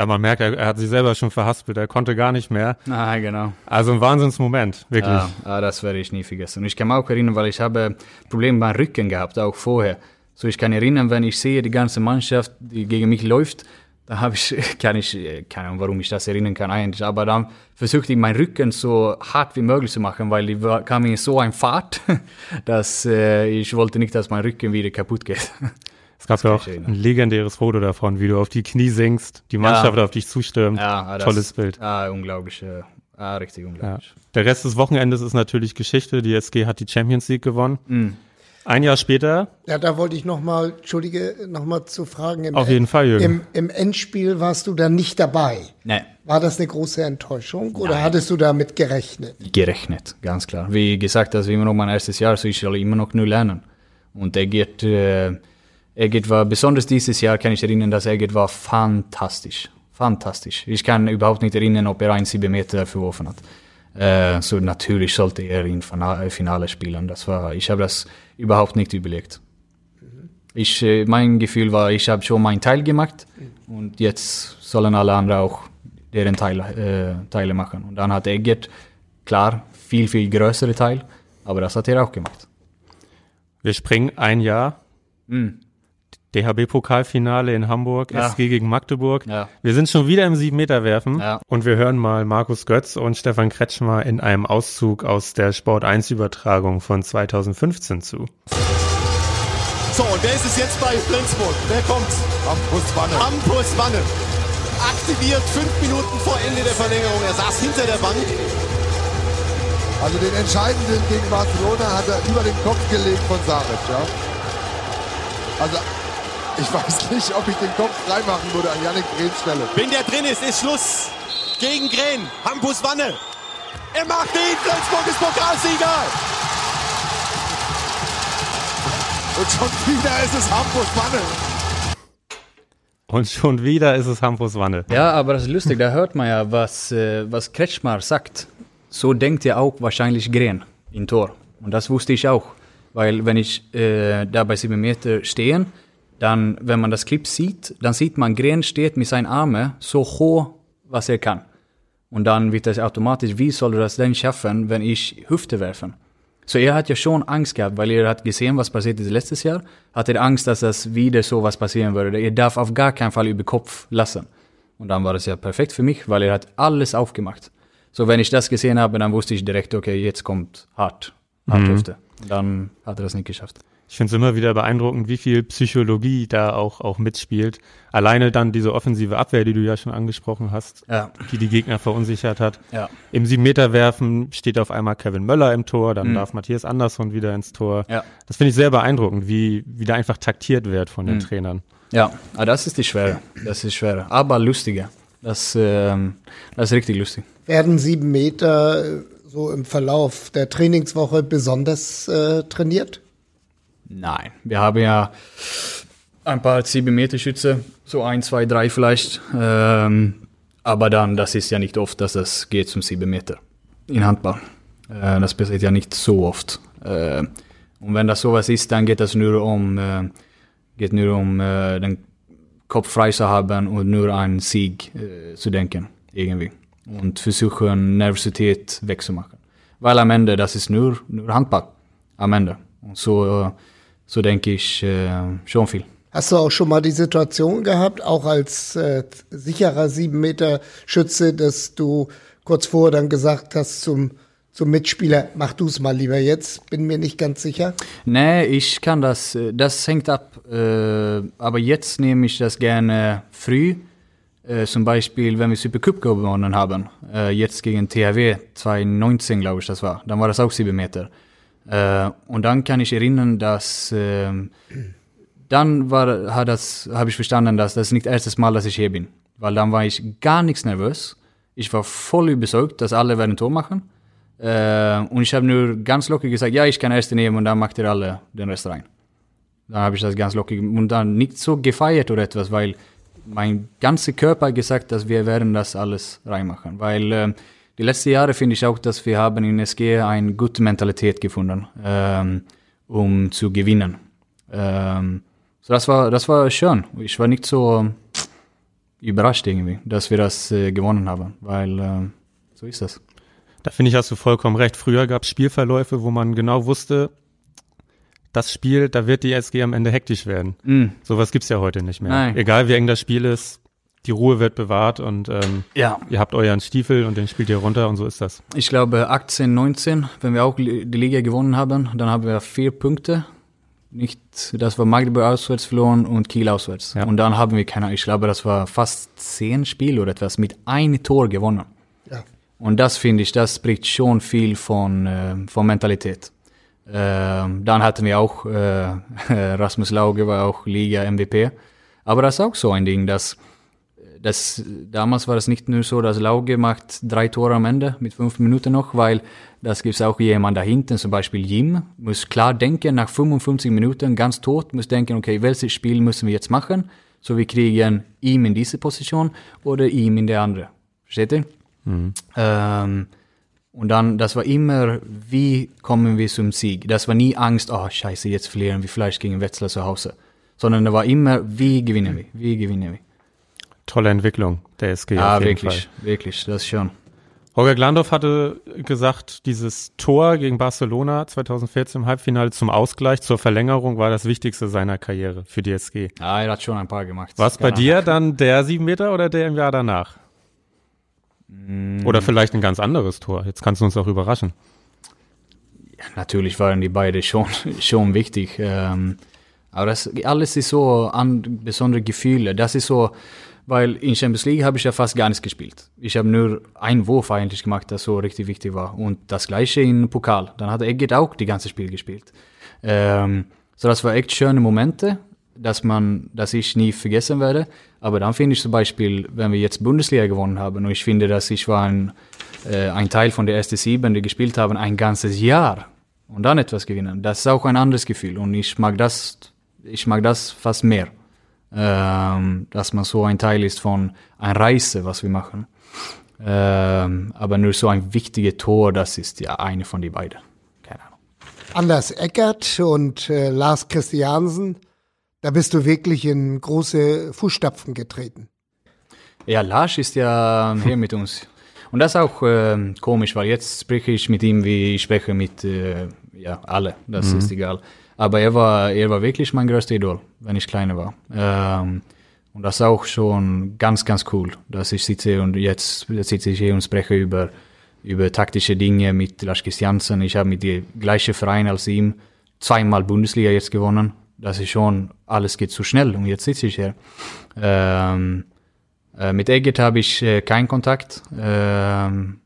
Ja, man merkt, er, er hat sich selber schon verhaspelt, er konnte gar nicht mehr. Ah, genau. Also ein Wahnsinnsmoment, wirklich. Ja, ah, das werde ich nie vergessen. Und ich kann mich auch erinnern, weil ich habe Probleme beim Rücken gehabt, auch vorher. So, ich kann erinnern, wenn ich sehe, die ganze Mannschaft, die gegen mich läuft, da habe ich, kann ich, äh, keine Ahnung, warum ich das erinnern kann eigentlich, aber dann versuchte ich meinen Rücken so hart wie möglich zu machen, weil war, kam in so ein Fahrt, dass äh, ich wollte nicht, dass mein Rücken wieder kaputt geht. Es gab ja auch ein legendäres Foto davon, wie du auf die Knie sinkst, die Mannschaft auf dich zustürmt. Ja, das, Tolles Bild. Ah, unglaublich. Ah, richtig Ja. unglaublich. Der Rest des Wochenendes ist natürlich Geschichte. Die SG hat die Champions League gewonnen. Mhm. Ein Jahr später, Ja, da wollte ich noch mal, entschuldige, noch mal zu fragen. Im auf jeden Fall, Jürgen. Im, Im Endspiel warst du da nicht dabei. Nee, War das eine große Enttäuschung oder hattest du damit gerechnet? gerechnet, ganz klar. Wie gesagt, das ist immer noch mein erstes Jahr, so ich soll immer noch nur lernen. Und Egert, äh, Egert war, besonders dieses Jahr kann ich erinnern, dass Egert war fantastisch. Fantastisch. Ich kann überhaupt nicht erinnern, ob er einen 7 Meter verworfen hat. Äh, so natürlich sollte er im Fina- Finale spielen. Das war, ich habe das überhaupt nicht überlegt. Ich, äh, mein Gefühl war, ich habe schon meinen Teil gemacht und jetzt sollen alle anderen auch deren Teil, äh, Teile machen. Und dann hat Egert, klar, viel, viel größere Teil, aber das hat er auch gemacht. Wir springen ein Jahr. DHB-Pokalfinale in Hamburg, Ja. SG gegen Magdeburg. Ja. Wir sind schon wieder im 7-Meter-Werfen Ja. und wir hören mal Markus Götz und Stefan Kretschmer in einem Auszug aus der Sport 1-Übertragung von 2015 zu. So, und wer ist es jetzt bei Flensburg? Wer kommt? Hampus Wanne. Hampus Wanne. Aktiviert fünf Minuten vor Ende der Verlängerung. Er saß hinter der Bank. Also den entscheidenden gegen Barcelona hat er über den Kopf gelegt von Saric, ja. Also ich weiß nicht, ob ich den Kopf freimachen würde an Yannick Grehns Stelle. Wenn der drin ist, ist Schluss. Gegen Gren. Hampus Wanne. Er macht ihn. Flensburg ist Pokalsieger. Und schon wieder ist es Hampus Wanne. Und schon wieder ist es Hampus Wanne. Ja, aber das ist lustig, da hört man ja, was, äh, was Kretschmar sagt. So denkt ja auch wahrscheinlich Gren in Tor. Und das wusste ich auch. Weil wenn ich äh, da bei 7 Meter stehen, dann, wenn man das Clip sieht, dann sieht man, Gren steht mit seinen Armen so hoch, was er kann. Und dann wird das automatisch, wie soll er das denn schaffen, wenn ich Hüfte werfen? So er hat ja schon Angst gehabt, weil er hat gesehen, was passiert ist letztes Jahr, hat er Angst, dass das wieder so was passieren würde. Er darf auf gar keinen Fall über Kopf lassen. Und dann war das ja perfekt für mich, weil er hat alles aufgemacht. So wenn ich das gesehen habe, dann wusste ich direkt, okay, jetzt kommt hart, hart Hüfte. Und dann hat er das nicht geschafft. Ich finde es immer wieder beeindruckend, wie viel Psychologie da auch, auch mitspielt. Alleine dann diese offensive Abwehr, die du ja schon angesprochen hast, Ja. die die Gegner verunsichert hat. Ja. Im 7-Meter-Werfen steht auf einmal Kevin Möller im Tor, dann darf Matthias Andersson wieder ins Tor. Ja. Das finde ich sehr beeindruckend, wie, wie da einfach taktiert wird von den Trainern. Ja, aber das ist die Schwere. Das ist schwerer. Aber lustiger. Das, ähm, das ist richtig lustig. Werden sieben Meter so im Verlauf der Trainingswoche besonders äh, trainiert? Nein, wir haben ja ein paar 7 Meter Schütze, so ein, zwei, drei vielleicht. Ähm, aber dann, das ist ja nicht oft, dass das geht zum 7 Meter in Handball. Äh, das passiert ja nicht so oft. Äh, und wenn das sowas ist, dann geht das nur um, äh, geht nur um äh, den Kopf frei zu haben und nur an Sieg äh, zu denken, irgendwie. Und versuchen, Nervosität wegzumachen. Weil am Ende, das ist nur, nur Handball. Am Ende. Und so, äh, so denke ich äh, schon viel. Hast du auch schon mal die Situation gehabt, auch als äh, sicherer sieben Meter Schütze, dass du kurz vorher dann gesagt hast zum, zum Mitspieler, mach du es mal lieber jetzt, bin mir nicht ganz sicher. Nee, ich kann das, äh, das hängt ab. Äh, aber jetzt nehme ich das gerne früh. Äh, zum Beispiel, wenn wir Supercup gewonnen haben. Äh, jetzt gegen THW 2019, glaube ich, das war. Dann war das auch sieben Meter. Äh, und dann kann ich erinnern, dass ähm, dann war, hat das, habe ich verstanden, dass das nicht das erste Mal, dass ich hier bin. Weil dann war ich gar nichts nervös. Ich war voll überzeugt, dass alle werden Tor machen. Äh, und ich habe nur ganz locker gesagt, ja, ich kann erste nehmen und dann macht ihr alle den Rest rein. Dann habe ich das ganz locker und dann nicht so gefeiert oder etwas, weil mein ganzer Körper gesagt, dass wir werden das alles reinmachen. Weil ähm, die letzten Jahre finde ich auch, dass wir haben in SG eine gute Mentalität gefunden, ähm, um zu gewinnen. Ähm, so das war, das war schön. Ich war nicht so überrascht irgendwie, dass wir das äh, gewonnen haben, weil äh, so ist das. Da finde ich, hast du vollkommen recht. Früher gab es Spielverläufe, wo man genau wusste, das Spiel, da wird die SG am Ende hektisch werden. Mm. Sowas gibt's ja heute nicht mehr. Nein. Egal wie eng das Spiel ist, die Ruhe wird bewahrt und ähm, Ja. ihr habt euren Stiefel und den spielt ihr runter und so ist das. Ich glaube 18, 19, wenn wir auch die Liga gewonnen haben, dann haben wir vier Punkte nicht, das war Magdeburg auswärts verloren und Kiel auswärts. Ja. Und dann haben wir keine, ich glaube, das war fast zehn Spiele oder etwas mit einem Tor gewonnen. Ja. Und das finde ich, das spricht schon viel von, äh, von Mentalität. Ähm, dann hatten wir auch, äh, Rasmus Lauge war auch Liga-MVP. Aber das ist auch so ein Ding, dass, dass damals war es nicht nur so, dass Lauge macht drei Tore am Ende mit fünf Minuten noch, weil das gibt auch jemand da hinten, zum Beispiel Jim, muss klar denken, nach 55 Minuten ganz tot, muss denken, okay, welches Spiel müssen wir jetzt machen? So wir kriegen ihm in diese Position oder ihm in der andere. Versteht ihr? Ähm, und dann, das war immer, wie kommen wir zum Sieg? Das war nie Angst, oh scheiße, jetzt verlieren wir vielleicht gegen Wetzlar zu Hause. Sondern da war immer, wie gewinnen wir? Wie gewinnen wir? Tolle Entwicklung der SG. Ja, jeden wirklich, Fall. wirklich, das schon. Holger Glandorf hatte gesagt, dieses Tor gegen Barcelona 2014 im Halbfinale zum Ausgleich, zur Verlängerung war das Wichtigste seiner Karriere für die SG. Ja, er hat schon ein paar gemacht. War es bei dir dann der sieben Meter oder der im Jahr danach? Mm. Oder vielleicht ein ganz anderes Tor. Jetzt kannst du uns auch überraschen. Natürlich waren die beide schon, schon wichtig. Ähm, aber das, alles ist so an besondere Gefühle. Das ist so, weil in Champions League habe ich ja fast gar nichts gespielt. Ich habe nur einen Wurf eigentlich gemacht, das so richtig wichtig war. Und das gleiche in Pokal. Dann hat Egget auch die ganze Spiel gespielt. Ähm, so das war echt schöne Momente, dass man, dass ich nie vergessen werde. Aber dann finde ich zum Beispiel, wenn wir jetzt Bundesliga gewonnen haben, und ich finde, dass ich war ein, äh, ein Teil von der ersten Sieben, die gespielt haben, ein ganzes Jahr und dann etwas gewinnen. Das ist auch ein anderes Gefühl und ich mag das, ich mag das fast mehr, ähm, dass man so ein Teil ist von einer Reise, was wir machen. Ähm, aber nur so ein wichtiges Tor, das ist ja eine von den beiden. Keine Ahnung. Anders Eckert und äh, Lars Christiansen, da bist du wirklich in große Fußstapfen getreten. Ja, Lars ist ja hier mit uns. Und das ist auch ähm, komisch, weil jetzt spreche ich mit ihm, wie ich spreche mit äh, ja, alle. Das ist egal. Aber er war, er war wirklich mein größter Idol, wenn ich kleiner war. Ähm, und das ist auch schon ganz, ganz cool, dass ich sitze und jetzt sitze ich hier und spreche über, über taktische Dinge mit Lars Christiansen. Ich habe mit dem gleichen Verein als ihm zweimal Bundesliga jetzt gewonnen. Das ist schon, alles geht zu schnell und jetzt sitze ich hier. Ähm, äh, mit Egget habe ich äh, keinen Kontakt. Ähm,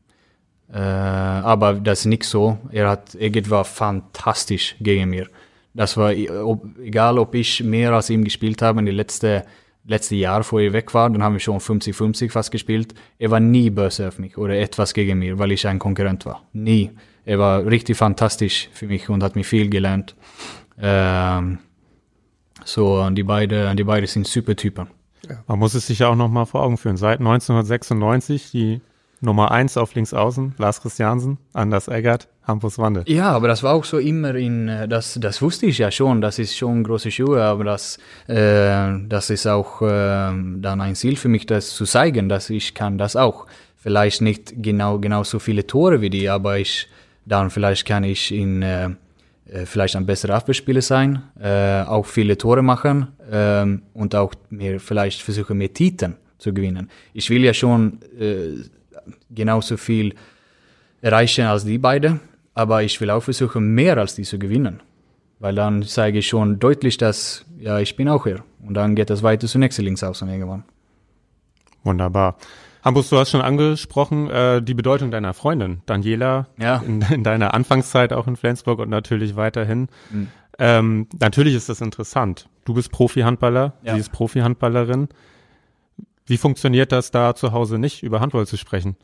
äh, aber das ist nicht so. Er hat, Egget war fantastisch gegen mir. Das war, ob, egal ob ich mehr als ihm gespielt habe in den letzten letzte Jahr, bevor er weg war, dann haben wir schon 50-50 fast gespielt. Er war nie böse auf mich oder etwas gegen mir, weil ich ein Konkurrent war. Nie. Er war richtig fantastisch für mich und hat mir viel gelernt. Ähm, so, die beiden, die beiden sind super Typen. Man muss es sich ja auch noch mal vor Augen führen. Seit 1996 die Nummer eins auf links außen, Lars Christiansen, Anders Eggert, Hampus Wande. Ja, aber das war auch so immer in, äh, das, das wusste ich ja schon, das ist schon große Schuhe, aber das, äh, das ist auch äh, dann ein Ziel für mich, das zu zeigen, dass ich kann das auch. Vielleicht nicht genau, genau so viele Tore wie die, aber ich, dann vielleicht kann ich in, äh, äh, vielleicht ein besserer Abwehrspieler sein, äh, auch viele Tore machen ähm, und auch mehr, vielleicht versuchen, mehr Titeln zu gewinnen. Ich will ja schon äh, genauso viel erreichen als die beiden, aber ich will auch versuchen, mehr als die zu gewinnen. Weil dann zeige ich schon deutlich, dass, ja, ich bin auch hier. Und dann geht es weiter zur nächsten Linksaußen irgendwann. Wunderbar. Hampus, du hast schon angesprochen, äh, die Bedeutung deiner Freundin, Daniela, Ja. in, in deiner Anfangszeit auch in Flensburg und natürlich weiterhin. Ähm, natürlich ist das interessant. Du bist Profi-Handballer, Ja. sie ist Profi-Handballerin. Wie funktioniert das da zu Hause nicht, über Handball zu sprechen?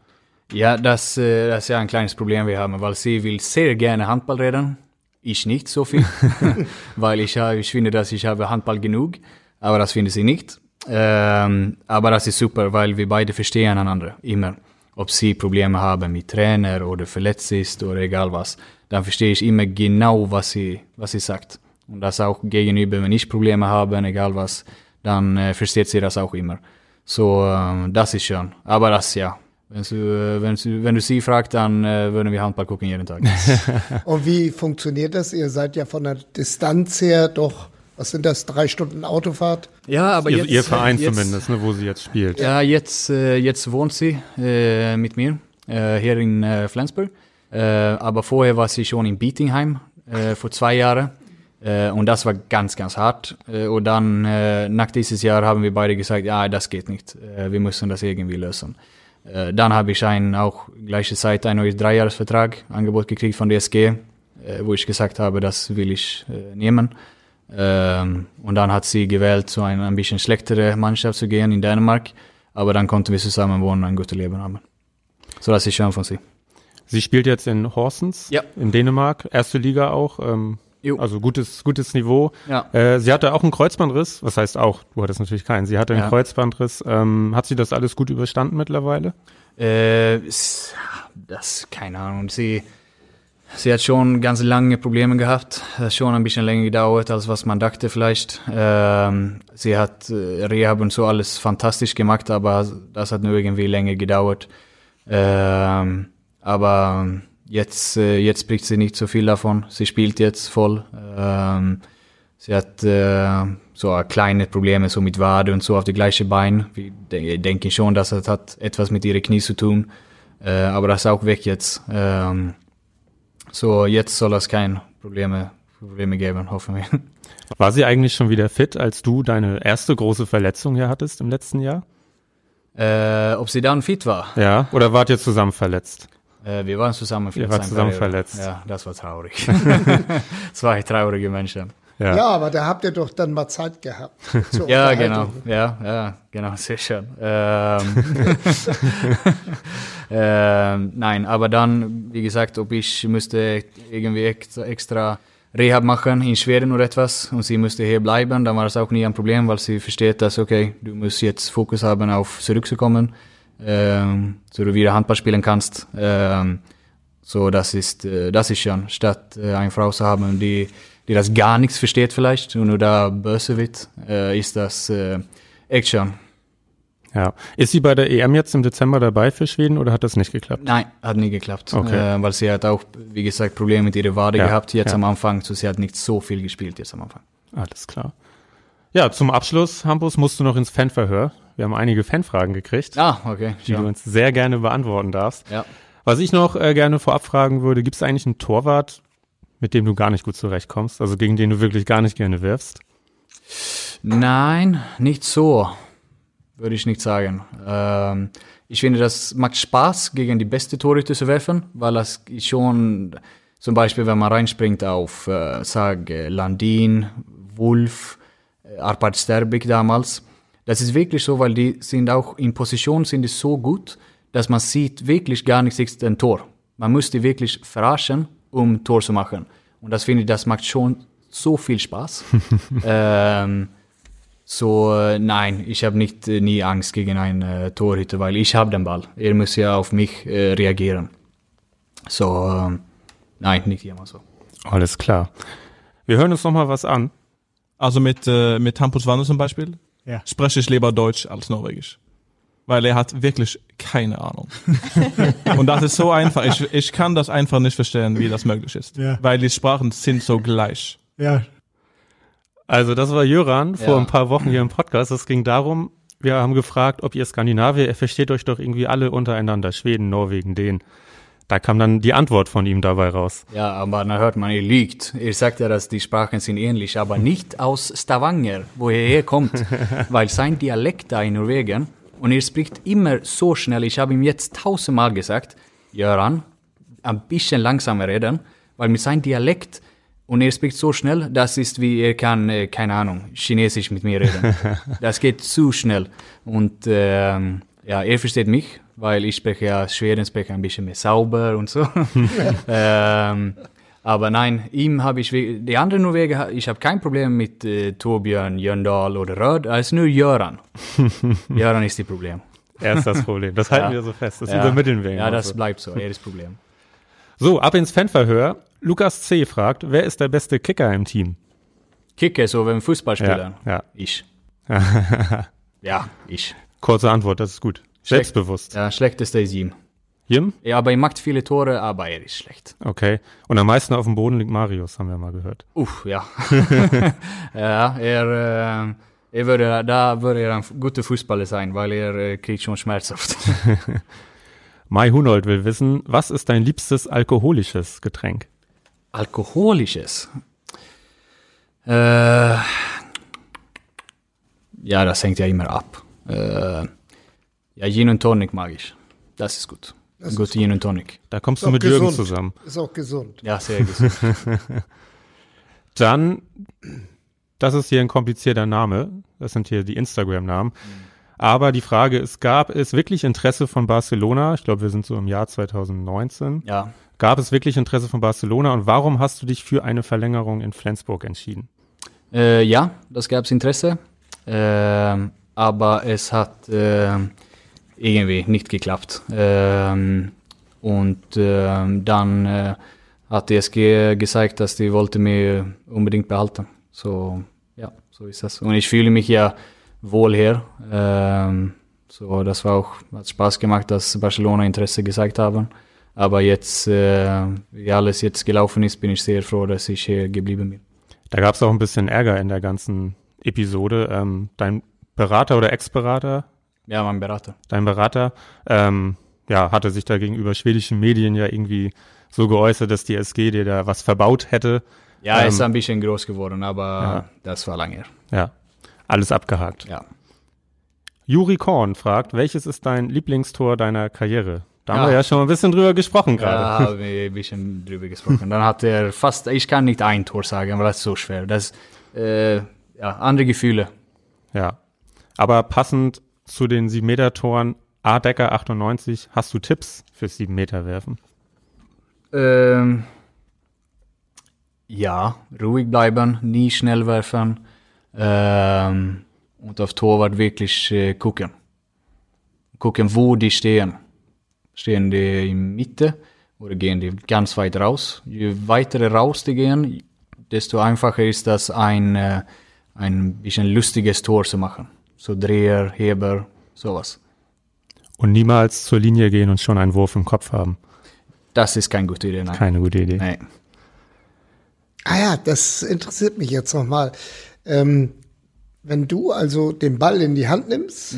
Ja, das, äh, das ist ja ein kleines Problem wir haben, weil sie will sehr gerne Handball reden. Ich nicht so viel, weil ich, ich finde, dass ich habe Handball genug, aber das finde sie nicht. Ähm, aber das ist super, weil wir beide verstehen einander, immer. Ob sie Probleme haben mit Trainer oder verletzt ist oder egal was, dann verstehe ich immer genau, was sie, was sie sagt. Und das auch gegenüber, wenn ich Probleme habe, egal was, dann äh, versteht sie das auch immer. So, ähm, das ist schön. Aber das, ja. Wenn du, äh, wenn du, wenn du sie fragst, dann äh, würden wir Handball gucken jeden Tag. Und wie funktioniert das? Ihr seid ja von der Distanz her doch, was sind das, drei Stunden Autofahrt? ja, aber Ihr, jetzt, ihr Verein jetzt, zumindest, ne, wo sie jetzt spielt. Ja, jetzt, äh, jetzt wohnt sie äh, mit mir äh, hier in äh, Flensburg. Äh, aber vorher war sie schon in Bietingheim äh, vor zwei Jahren. Äh, und das war ganz, ganz hart. Äh, und dann äh, nach dieses Jahr haben wir beide gesagt, ja, das geht nicht. Wir müssen das irgendwie lösen. Dann habe ich ein, auch gleiche Zeit ein neues Dreijahresvertrag Angebot gekriegt von DSG, wo ich gesagt habe, das will ich nehmen. Ähm, und dann hat sie gewählt, zu einer ein bisschen schlechtere Mannschaft zu gehen in Dänemark. Aber dann konnten wir zusammen wohnen und ein gutes Leben haben. So das ist schön von sie. Sie spielt jetzt in Horsens Ja. in Dänemark, erste Liga auch. Ähm, Jo. also gutes, gutes Niveau. Ja. Äh, sie hatte auch einen Kreuzbandriss. Was heißt auch? Du hattest natürlich keinen. Sie hatte einen Ja. Kreuzbandriss. Ähm, hat sie das alles gut überstanden mittlerweile? Äh, das, keine Ahnung. Sie, sie hat schon ganz lange Probleme gehabt. Schon ein bisschen länger gedauert, als was man dachte vielleicht. Ähm, sie hat äh, Rehab und so alles fantastisch gemacht, aber das hat nur irgendwie länger gedauert. Ähm, aber jetzt, äh, jetzt bricht sie nicht so viel davon. Sie spielt jetzt voll. Ähm, Sie hat äh, so kleine Probleme so mit Wade und so auf die gleiche Bein. Wir de denken schon, dass das hat etwas mit ihren Knie zu tun. Äh, aber das ist auch weg jetzt. Ähm, so jetzt soll es keine Probleme, Probleme geben, hoffen wir. War sie eigentlich schon wieder fit, als du deine erste große Verletzung hier hattest im letzten Jahr? Äh, ob sie dann fit war? Ja. Oder wart ihr zusammen verletzt? Äh, wir waren zusammen Ihr wart ein zusammen verletzt. Ja, das war traurig. Zwei traurige Menschen. Ja. Ja, aber da habt ihr doch dann mal Zeit gehabt. Ja, genau. Ja, ja, genau, sehr schön. Ähm, ähm, nein, aber dann, wie gesagt, ob ich müsste irgendwie extra, Rehab machen in Schweden oder etwas und sie müsste hier bleiben, dann war das auch nie ein Problem, weil sie versteht, dass, okay, du musst jetzt Fokus haben auf zurückzukommen, so du wieder Handball spielen kannst. Ähm, so, das ist, äh, das ist schön, statt äh, eine Frau zu haben, die, die das gar nichts versteht vielleicht und nur da böse wird, äh, ist das äh, echt schön. ja. Ist sie bei der EM jetzt im Dezember dabei für Schweden oder hat das nicht geklappt? Nein, hat nie geklappt, Okay. äh, weil sie hat auch, wie gesagt, Probleme mit ihrer Wade Ja, gehabt jetzt ja. am Anfang, so sie hat nicht so viel gespielt jetzt am Anfang. Alles klar. Ja, zum Abschluss, Hampus, musst du noch ins Fanverhör. Wir haben einige Fanfragen gekriegt, Ah, okay, die du uns sehr gerne beantworten darfst. Ja. Was ich noch äh, gerne vorab fragen würde, gibt es eigentlich einen Torwart, mit dem du gar nicht gut zurechtkommst, also gegen den du wirklich gar nicht gerne wirfst? Nein, nicht so, würde ich nicht sagen. Ähm, ich finde, das macht Spaß, gegen die beste Torhüter zu werfen, weil das schon, zum Beispiel, wenn man reinspringt auf, äh, sag, Landin, Wolf, äh, Arpad Sterbik damals. Das ist wirklich so, weil die sind auch in Position, sind die so gut, dass man sieht wirklich gar nicht ist ein Tor. Man muss die wirklich verarschen, um Tor zu machen. Und das finde ich, das macht schon so viel Spaß. ähm, so, äh, nein, ich habe nicht äh, nie Angst gegen einen äh, Torhüter, weil ich habe den Ball. Er muss ja auf mich äh, reagieren. So, ähm, nein, nicht immer so. Alles klar. Wir hören uns noch mal was an. Also mit, äh, mit Hampus Wanne zum Beispiel Ja. spreche ich lieber Deutsch als Norwegisch. Weil er hat wirklich keine Ahnung. Und das ist so einfach. Ich, ich kann das einfach nicht verstehen, wie das möglich ist. Ja. Weil die Sprachen sind so gleich. Ja, Also das war Jöran vor Ja. ein paar Wochen hier im Podcast. Es ging darum, wir haben gefragt, ob ihr Skandinavier, ihr versteht euch doch irgendwie alle untereinander, Schweden, Norwegen, Dänen. Da kam dann die Antwort von ihm dabei raus. Ja, aber dann hört man, ihr lügt. Ihr sagt ja, dass die Sprachen sind ähnlich, aber nicht aus Stavanger, wo er herkommt. weil sein Dialekt da in Norwegen, und er spricht immer so schnell, ich habe ihm jetzt tausendmal gesagt, Göran, ein bisschen langsamer reden, weil mit seinem Dialekt, und er spricht so schnell, das ist wie, er kann, äh, keine Ahnung, Chinesisch mit mir reden. das geht zu schnell. Und ähm, ja, er versteht mich, weil ich spreche ja, Schweden spreche ein bisschen mehr sauber und so. ähm, aber nein, ihm habe ich, die anderen Norweger, ich habe kein Problem mit äh, Torbjörn, Jöndal oder Röd, ist nur Göran. Göran ist das Problem. Er ist das Problem. Das halten Ja. wir so fest. Das ja. übermitteln wir Ja, das so. bleibt so, er ist das Problem. So, ab ins Fanverhör. Lukas C. fragt, wer ist der beste Kicker im Team? Kicker, so wenn Fußball Ja, ja. Ich. ja, ich. Kurze Antwort, das ist gut. Selbstbewusst. Ja, schlechteste ist ihm. Jim? Ja, aber er macht viele Tore, aber er ist schlecht. Okay. Und am meisten auf dem Boden liegt Marius, haben wir mal gehört. Uff, ja. ja, er, äh, er würde, da würde er ein guter Fußballer sein, weil er äh, kriegt schon schmerzhaft. Mai Hunold will wissen, was ist dein liebstes alkoholisches Getränk? Alkoholisches. Äh, ja, das hängt ja immer ab. Äh, ja, Gin und Tonic mag ich. Das ist gut. Das gut Gin und Tonic. Da kommst Ist du mit Jürgen gesund. zusammen. Ist auch gesund. Ja, sehr gesund. Dann, das ist hier ein komplizierter Name. Das sind hier die Instagram-Namen. Aber die Frage ist, gab es wirklich Interesse von Barcelona? Ich glaube, wir sind so im Jahr 2019. ja. Gab es wirklich Interesse von Barcelona und warum hast du dich für eine Verlängerung in Flensburg entschieden? Äh, ja, das gab es Interesse. Ähm, aber es hat ähm, irgendwie nicht geklappt. Ähm, und ähm, dann äh, hat die SG gesagt, dass die wollte mich unbedingt behalten. So, ja, so ist das. Und ich fühle mich ja wohl hier. Ähm, so, das war auch, hat Spaß gemacht, dass Barcelona Interesse gezeigt haben. Aber jetzt, äh, wie alles jetzt gelaufen ist, bin ich sehr froh, dass ich hier geblieben bin. Da gab es auch ein bisschen Ärger in der ganzen Episode. Ähm, dein Berater oder Ex-Berater, Ja, mein Berater. dein Berater, ähm, ja, hatte sich da gegenüber schwedischen Medien ja irgendwie so geäußert, dass die SG dir da was verbaut hätte. Ja, Ähm, ist ein bisschen groß geworden, aber ja. das war lange her. Ja, alles abgehakt. Ja. Juri Korn fragt, welches ist dein Lieblingstor deiner Karriere? Da haben Ja. wir ja schon ein bisschen drüber gesprochen Da gerade. haben wir ein bisschen drüber gesprochen. Dann hat er fast, ich kann nicht ein Tor sagen, weil das ist so schwer. Das, äh, ja, andere Gefühle. Ja. Aber passend zu den 7-Meter-Toren A. Decker 98, hast du Tipps fürs 7-Meter-Werfen? Ähm, ja, ruhig bleiben, nie schnell werfen ähm, und auf Torwart wirklich äh, gucken. Gucken, wo die stehen. Stehen die in Mitte oder gehen die ganz weit raus? Je weiter raus die gehen, desto einfacher ist das ein, äh, ein bisschen lustiges Tor zu machen. So Dreher, Heber, sowas. Und niemals zur Linie gehen und schon einen Wurf im Kopf haben. Das ist keine gute Idee, nein. Keine gute Idee. Nein. Ah ja, das interessiert mich jetzt nochmal. Ähm, wenn du also den Ball in die Hand nimmst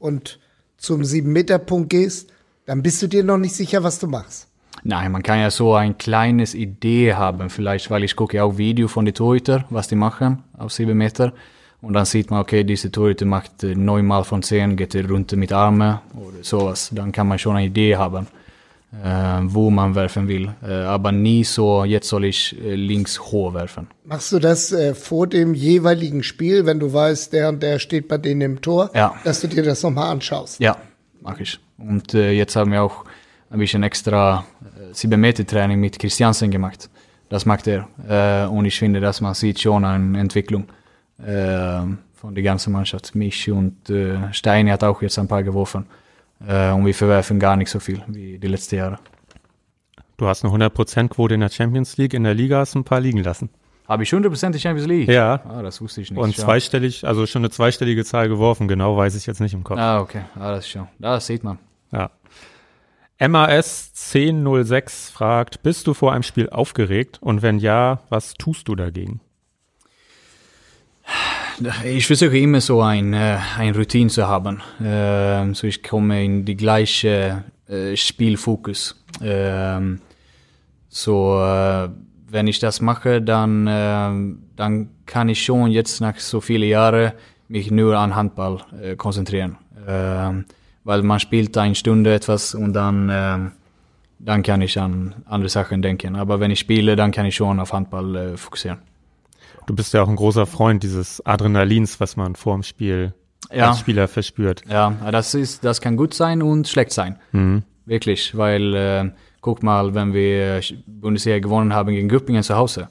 und zum 7-Meter-Punkt gehst, dann bist du dir noch nicht sicher, was du machst. Nein, man kann ja so ein kleines Idee haben, vielleicht, weil ich gucke auch Video von den Torhüter, was die machen auf sieben Meter. Und dann sieht man, okay, diese Torhüter macht äh, neunmal von zehn, geht runter mit Armen oder sowas. Dann kann man schon eine Idee haben, äh, wo man werfen will. Äh, aber nie so, jetzt soll ich links hoch werfen. Machst du das vor dem jeweiligen Spiel, wenn du weißt, der und der steht bei denen im Tor, Ja. dass du dir das nochmal anschaust? Ja, mache ich. Und jetzt haben wir auch ein bisschen extra äh, 7 Meter Training mit Christiansen gemacht. Das macht er. Und ich finde, dass man sieht schon eine Entwicklung äh, von der ganzen Mannschaft. Mich und äh, Steini hat auch jetzt ein paar geworfen. Äh, und wir verwerfen gar nicht so viel wie die letzten Jahre. Du hast eine 100%-Quote in der Champions League, in der Liga hast du ein paar liegen lassen. Habe ich 100% die Champions League? Ja. Ah, das wusste ich nicht. Und zweistellig, also schon eine zweistellige Zahl geworfen, genau weiß ich jetzt nicht im Kopf. Ah, okay. Ah, das ist schon. Das sieht man. Ja. MAS 1006 fragt, bist du vor einem Spiel aufgeregt? Und wenn ja, was tust du dagegen? Ich versuche immer so ein, äh, ein Routine zu haben. Ähm, so ich komme in die gleiche äh, Spielfokus. Ähm, so, äh, wenn ich das mache, dann, ähm, dann kann ich schon jetzt nach so vielen Jahren mich nur an Handball konzentrieren. Weil man spielt eine Stunde etwas und dann, dann kann ich an andere Sachen denken. Aber wenn ich spiele, dann kann ich schon auf Handball fokussieren. Du bist ja auch ein großer Freund dieses Adrenalins, was man vor dem Spiel Ja. als Spieler verspürt. Ja, das ist, das kann gut sein und schlecht sein. Wirklich, weil äh, guck mal, wenn wir Bundesliga gewonnen haben gegen Göppingen zu Hause,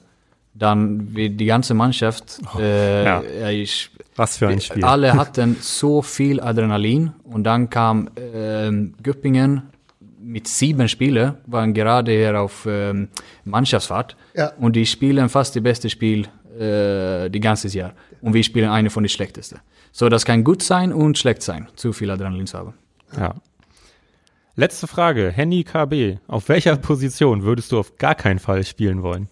dann wie die ganze Mannschaft, äh, Ja. ja. ich, Was für ein Spiel. alle hatten so viel Adrenalin und dann kam ähm, Göppingen mit sieben Spielern, waren gerade hier auf ähm, Mannschaftsfahrt Ja. und die spielen fast die beste Spiel äh, die ganze Jahr und wir spielen eine von den schlechtesten. So, das kann gut sein und schlecht sein, zu viel Adrenalin zu haben. Ja. Letzte Frage, Henny KB. Auf welcher Position würdest du auf gar keinen Fall spielen wollen?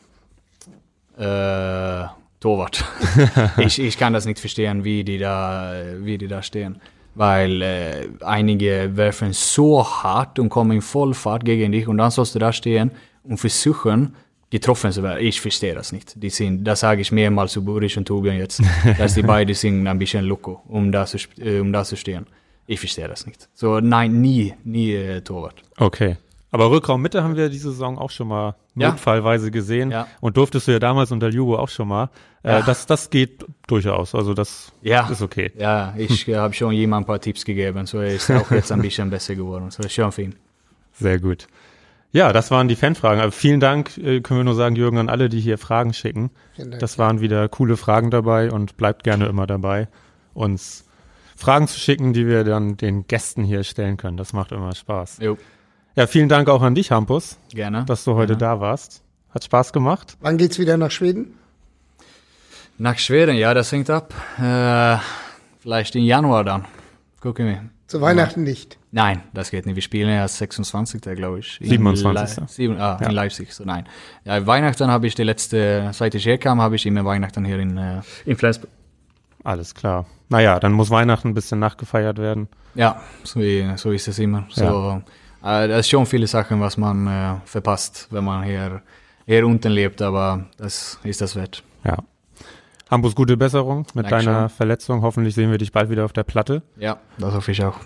Äh, Torwart. ich, ich kann das nicht verstehen, wie die da, wie die da stehen. Weil äh, einige werfen so hart und kommen in Vollfahrt gegen dich und dann sollst du da stehen und versuchen, getroffen zu werden. Ich verstehe das nicht. Die sind, das sage ich mehrmals zu Boris und Tobian jetzt, dass die beiden sind ein bisschen loco, um da zu, äh, um da zu stehen. Ich verstehe das nicht. So, nein, nie, nie äh, Torwart. Okay. Aber Rückraummitte haben wir diese Saison auch schon mal Ja. notfallweise gesehen. Ja. Und durftest du ja damals unter Jugo auch schon mal. Äh, Ja. das, das geht durchaus. Also das Ja. ist okay. Ja, ich äh, habe schon jemand ein paar Tipps gegeben, so er ist auch jetzt ein bisschen besser geworden. So ist schon viel. Sehr gut. Ja, das waren die Fanfragen. Aber vielen Dank, äh, können wir nur sagen, Jürgen, an alle, die hier Fragen schicken. Vielen Dank. Das waren wieder coole Fragen dabei und bleibt gerne immer dabei, uns Fragen zu schicken, die wir dann den Gästen hier stellen können. Das macht immer Spaß. Jo, Ja, vielen Dank auch an dich, Hampus, gerne. dass du heute da warst. Hat Spaß gemacht. Wann geht's wieder nach Schweden? Nach Schweden, ja, das hängt ab. Äh, vielleicht im Januar dann. Gucken wir. Zu Weihnachten nicht. Nein, das geht nicht. Wir spielen ja 26. glaube ich. In 27.. Le Sieben, ah, Ja. in Leipzig, so nein. Ja, Weihnachten habe ich die letzte, seit ich herkam, habe ich immer Weihnachten hier in, äh, in Flensburg. Alles klar. Naja, dann muss Weihnachten ein bisschen nachgefeiert werden. Ja, so, so ist es immer. So, äh, das ist schon viele Sachen, was man äh, verpasst, wenn man hier, hier unten lebt, aber das ist das wert. Ja. Hampus, gute Besserung mit Dankeschön. deiner Verletzung. Hoffentlich sehen wir dich bald wieder auf der Platte. Ja, das hoffe ich auch.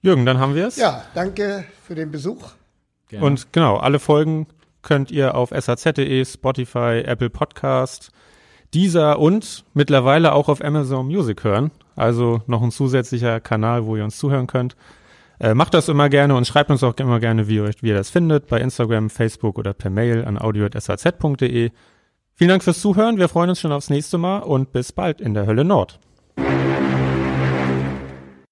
Jürgen, dann haben wir es. Ja, danke für den Besuch. Gerne. Und genau, alle Folgen könnt ihr auf saz.de, Spotify, Apple Podcast, dieser und mittlerweile auch auf Amazon Music hören. Also noch ein zusätzlicher Kanal, wo ihr uns zuhören könnt. Äh, macht das immer gerne und schreibt uns auch immer gerne, wie ihr, euch- wie ihr das findet, bei Instagram, Facebook oder per Mail an audio.saz.de. Vielen Dank fürs Zuhören. Wir freuen uns schon aufs nächste Mal und bis bald in der Hölle Nord.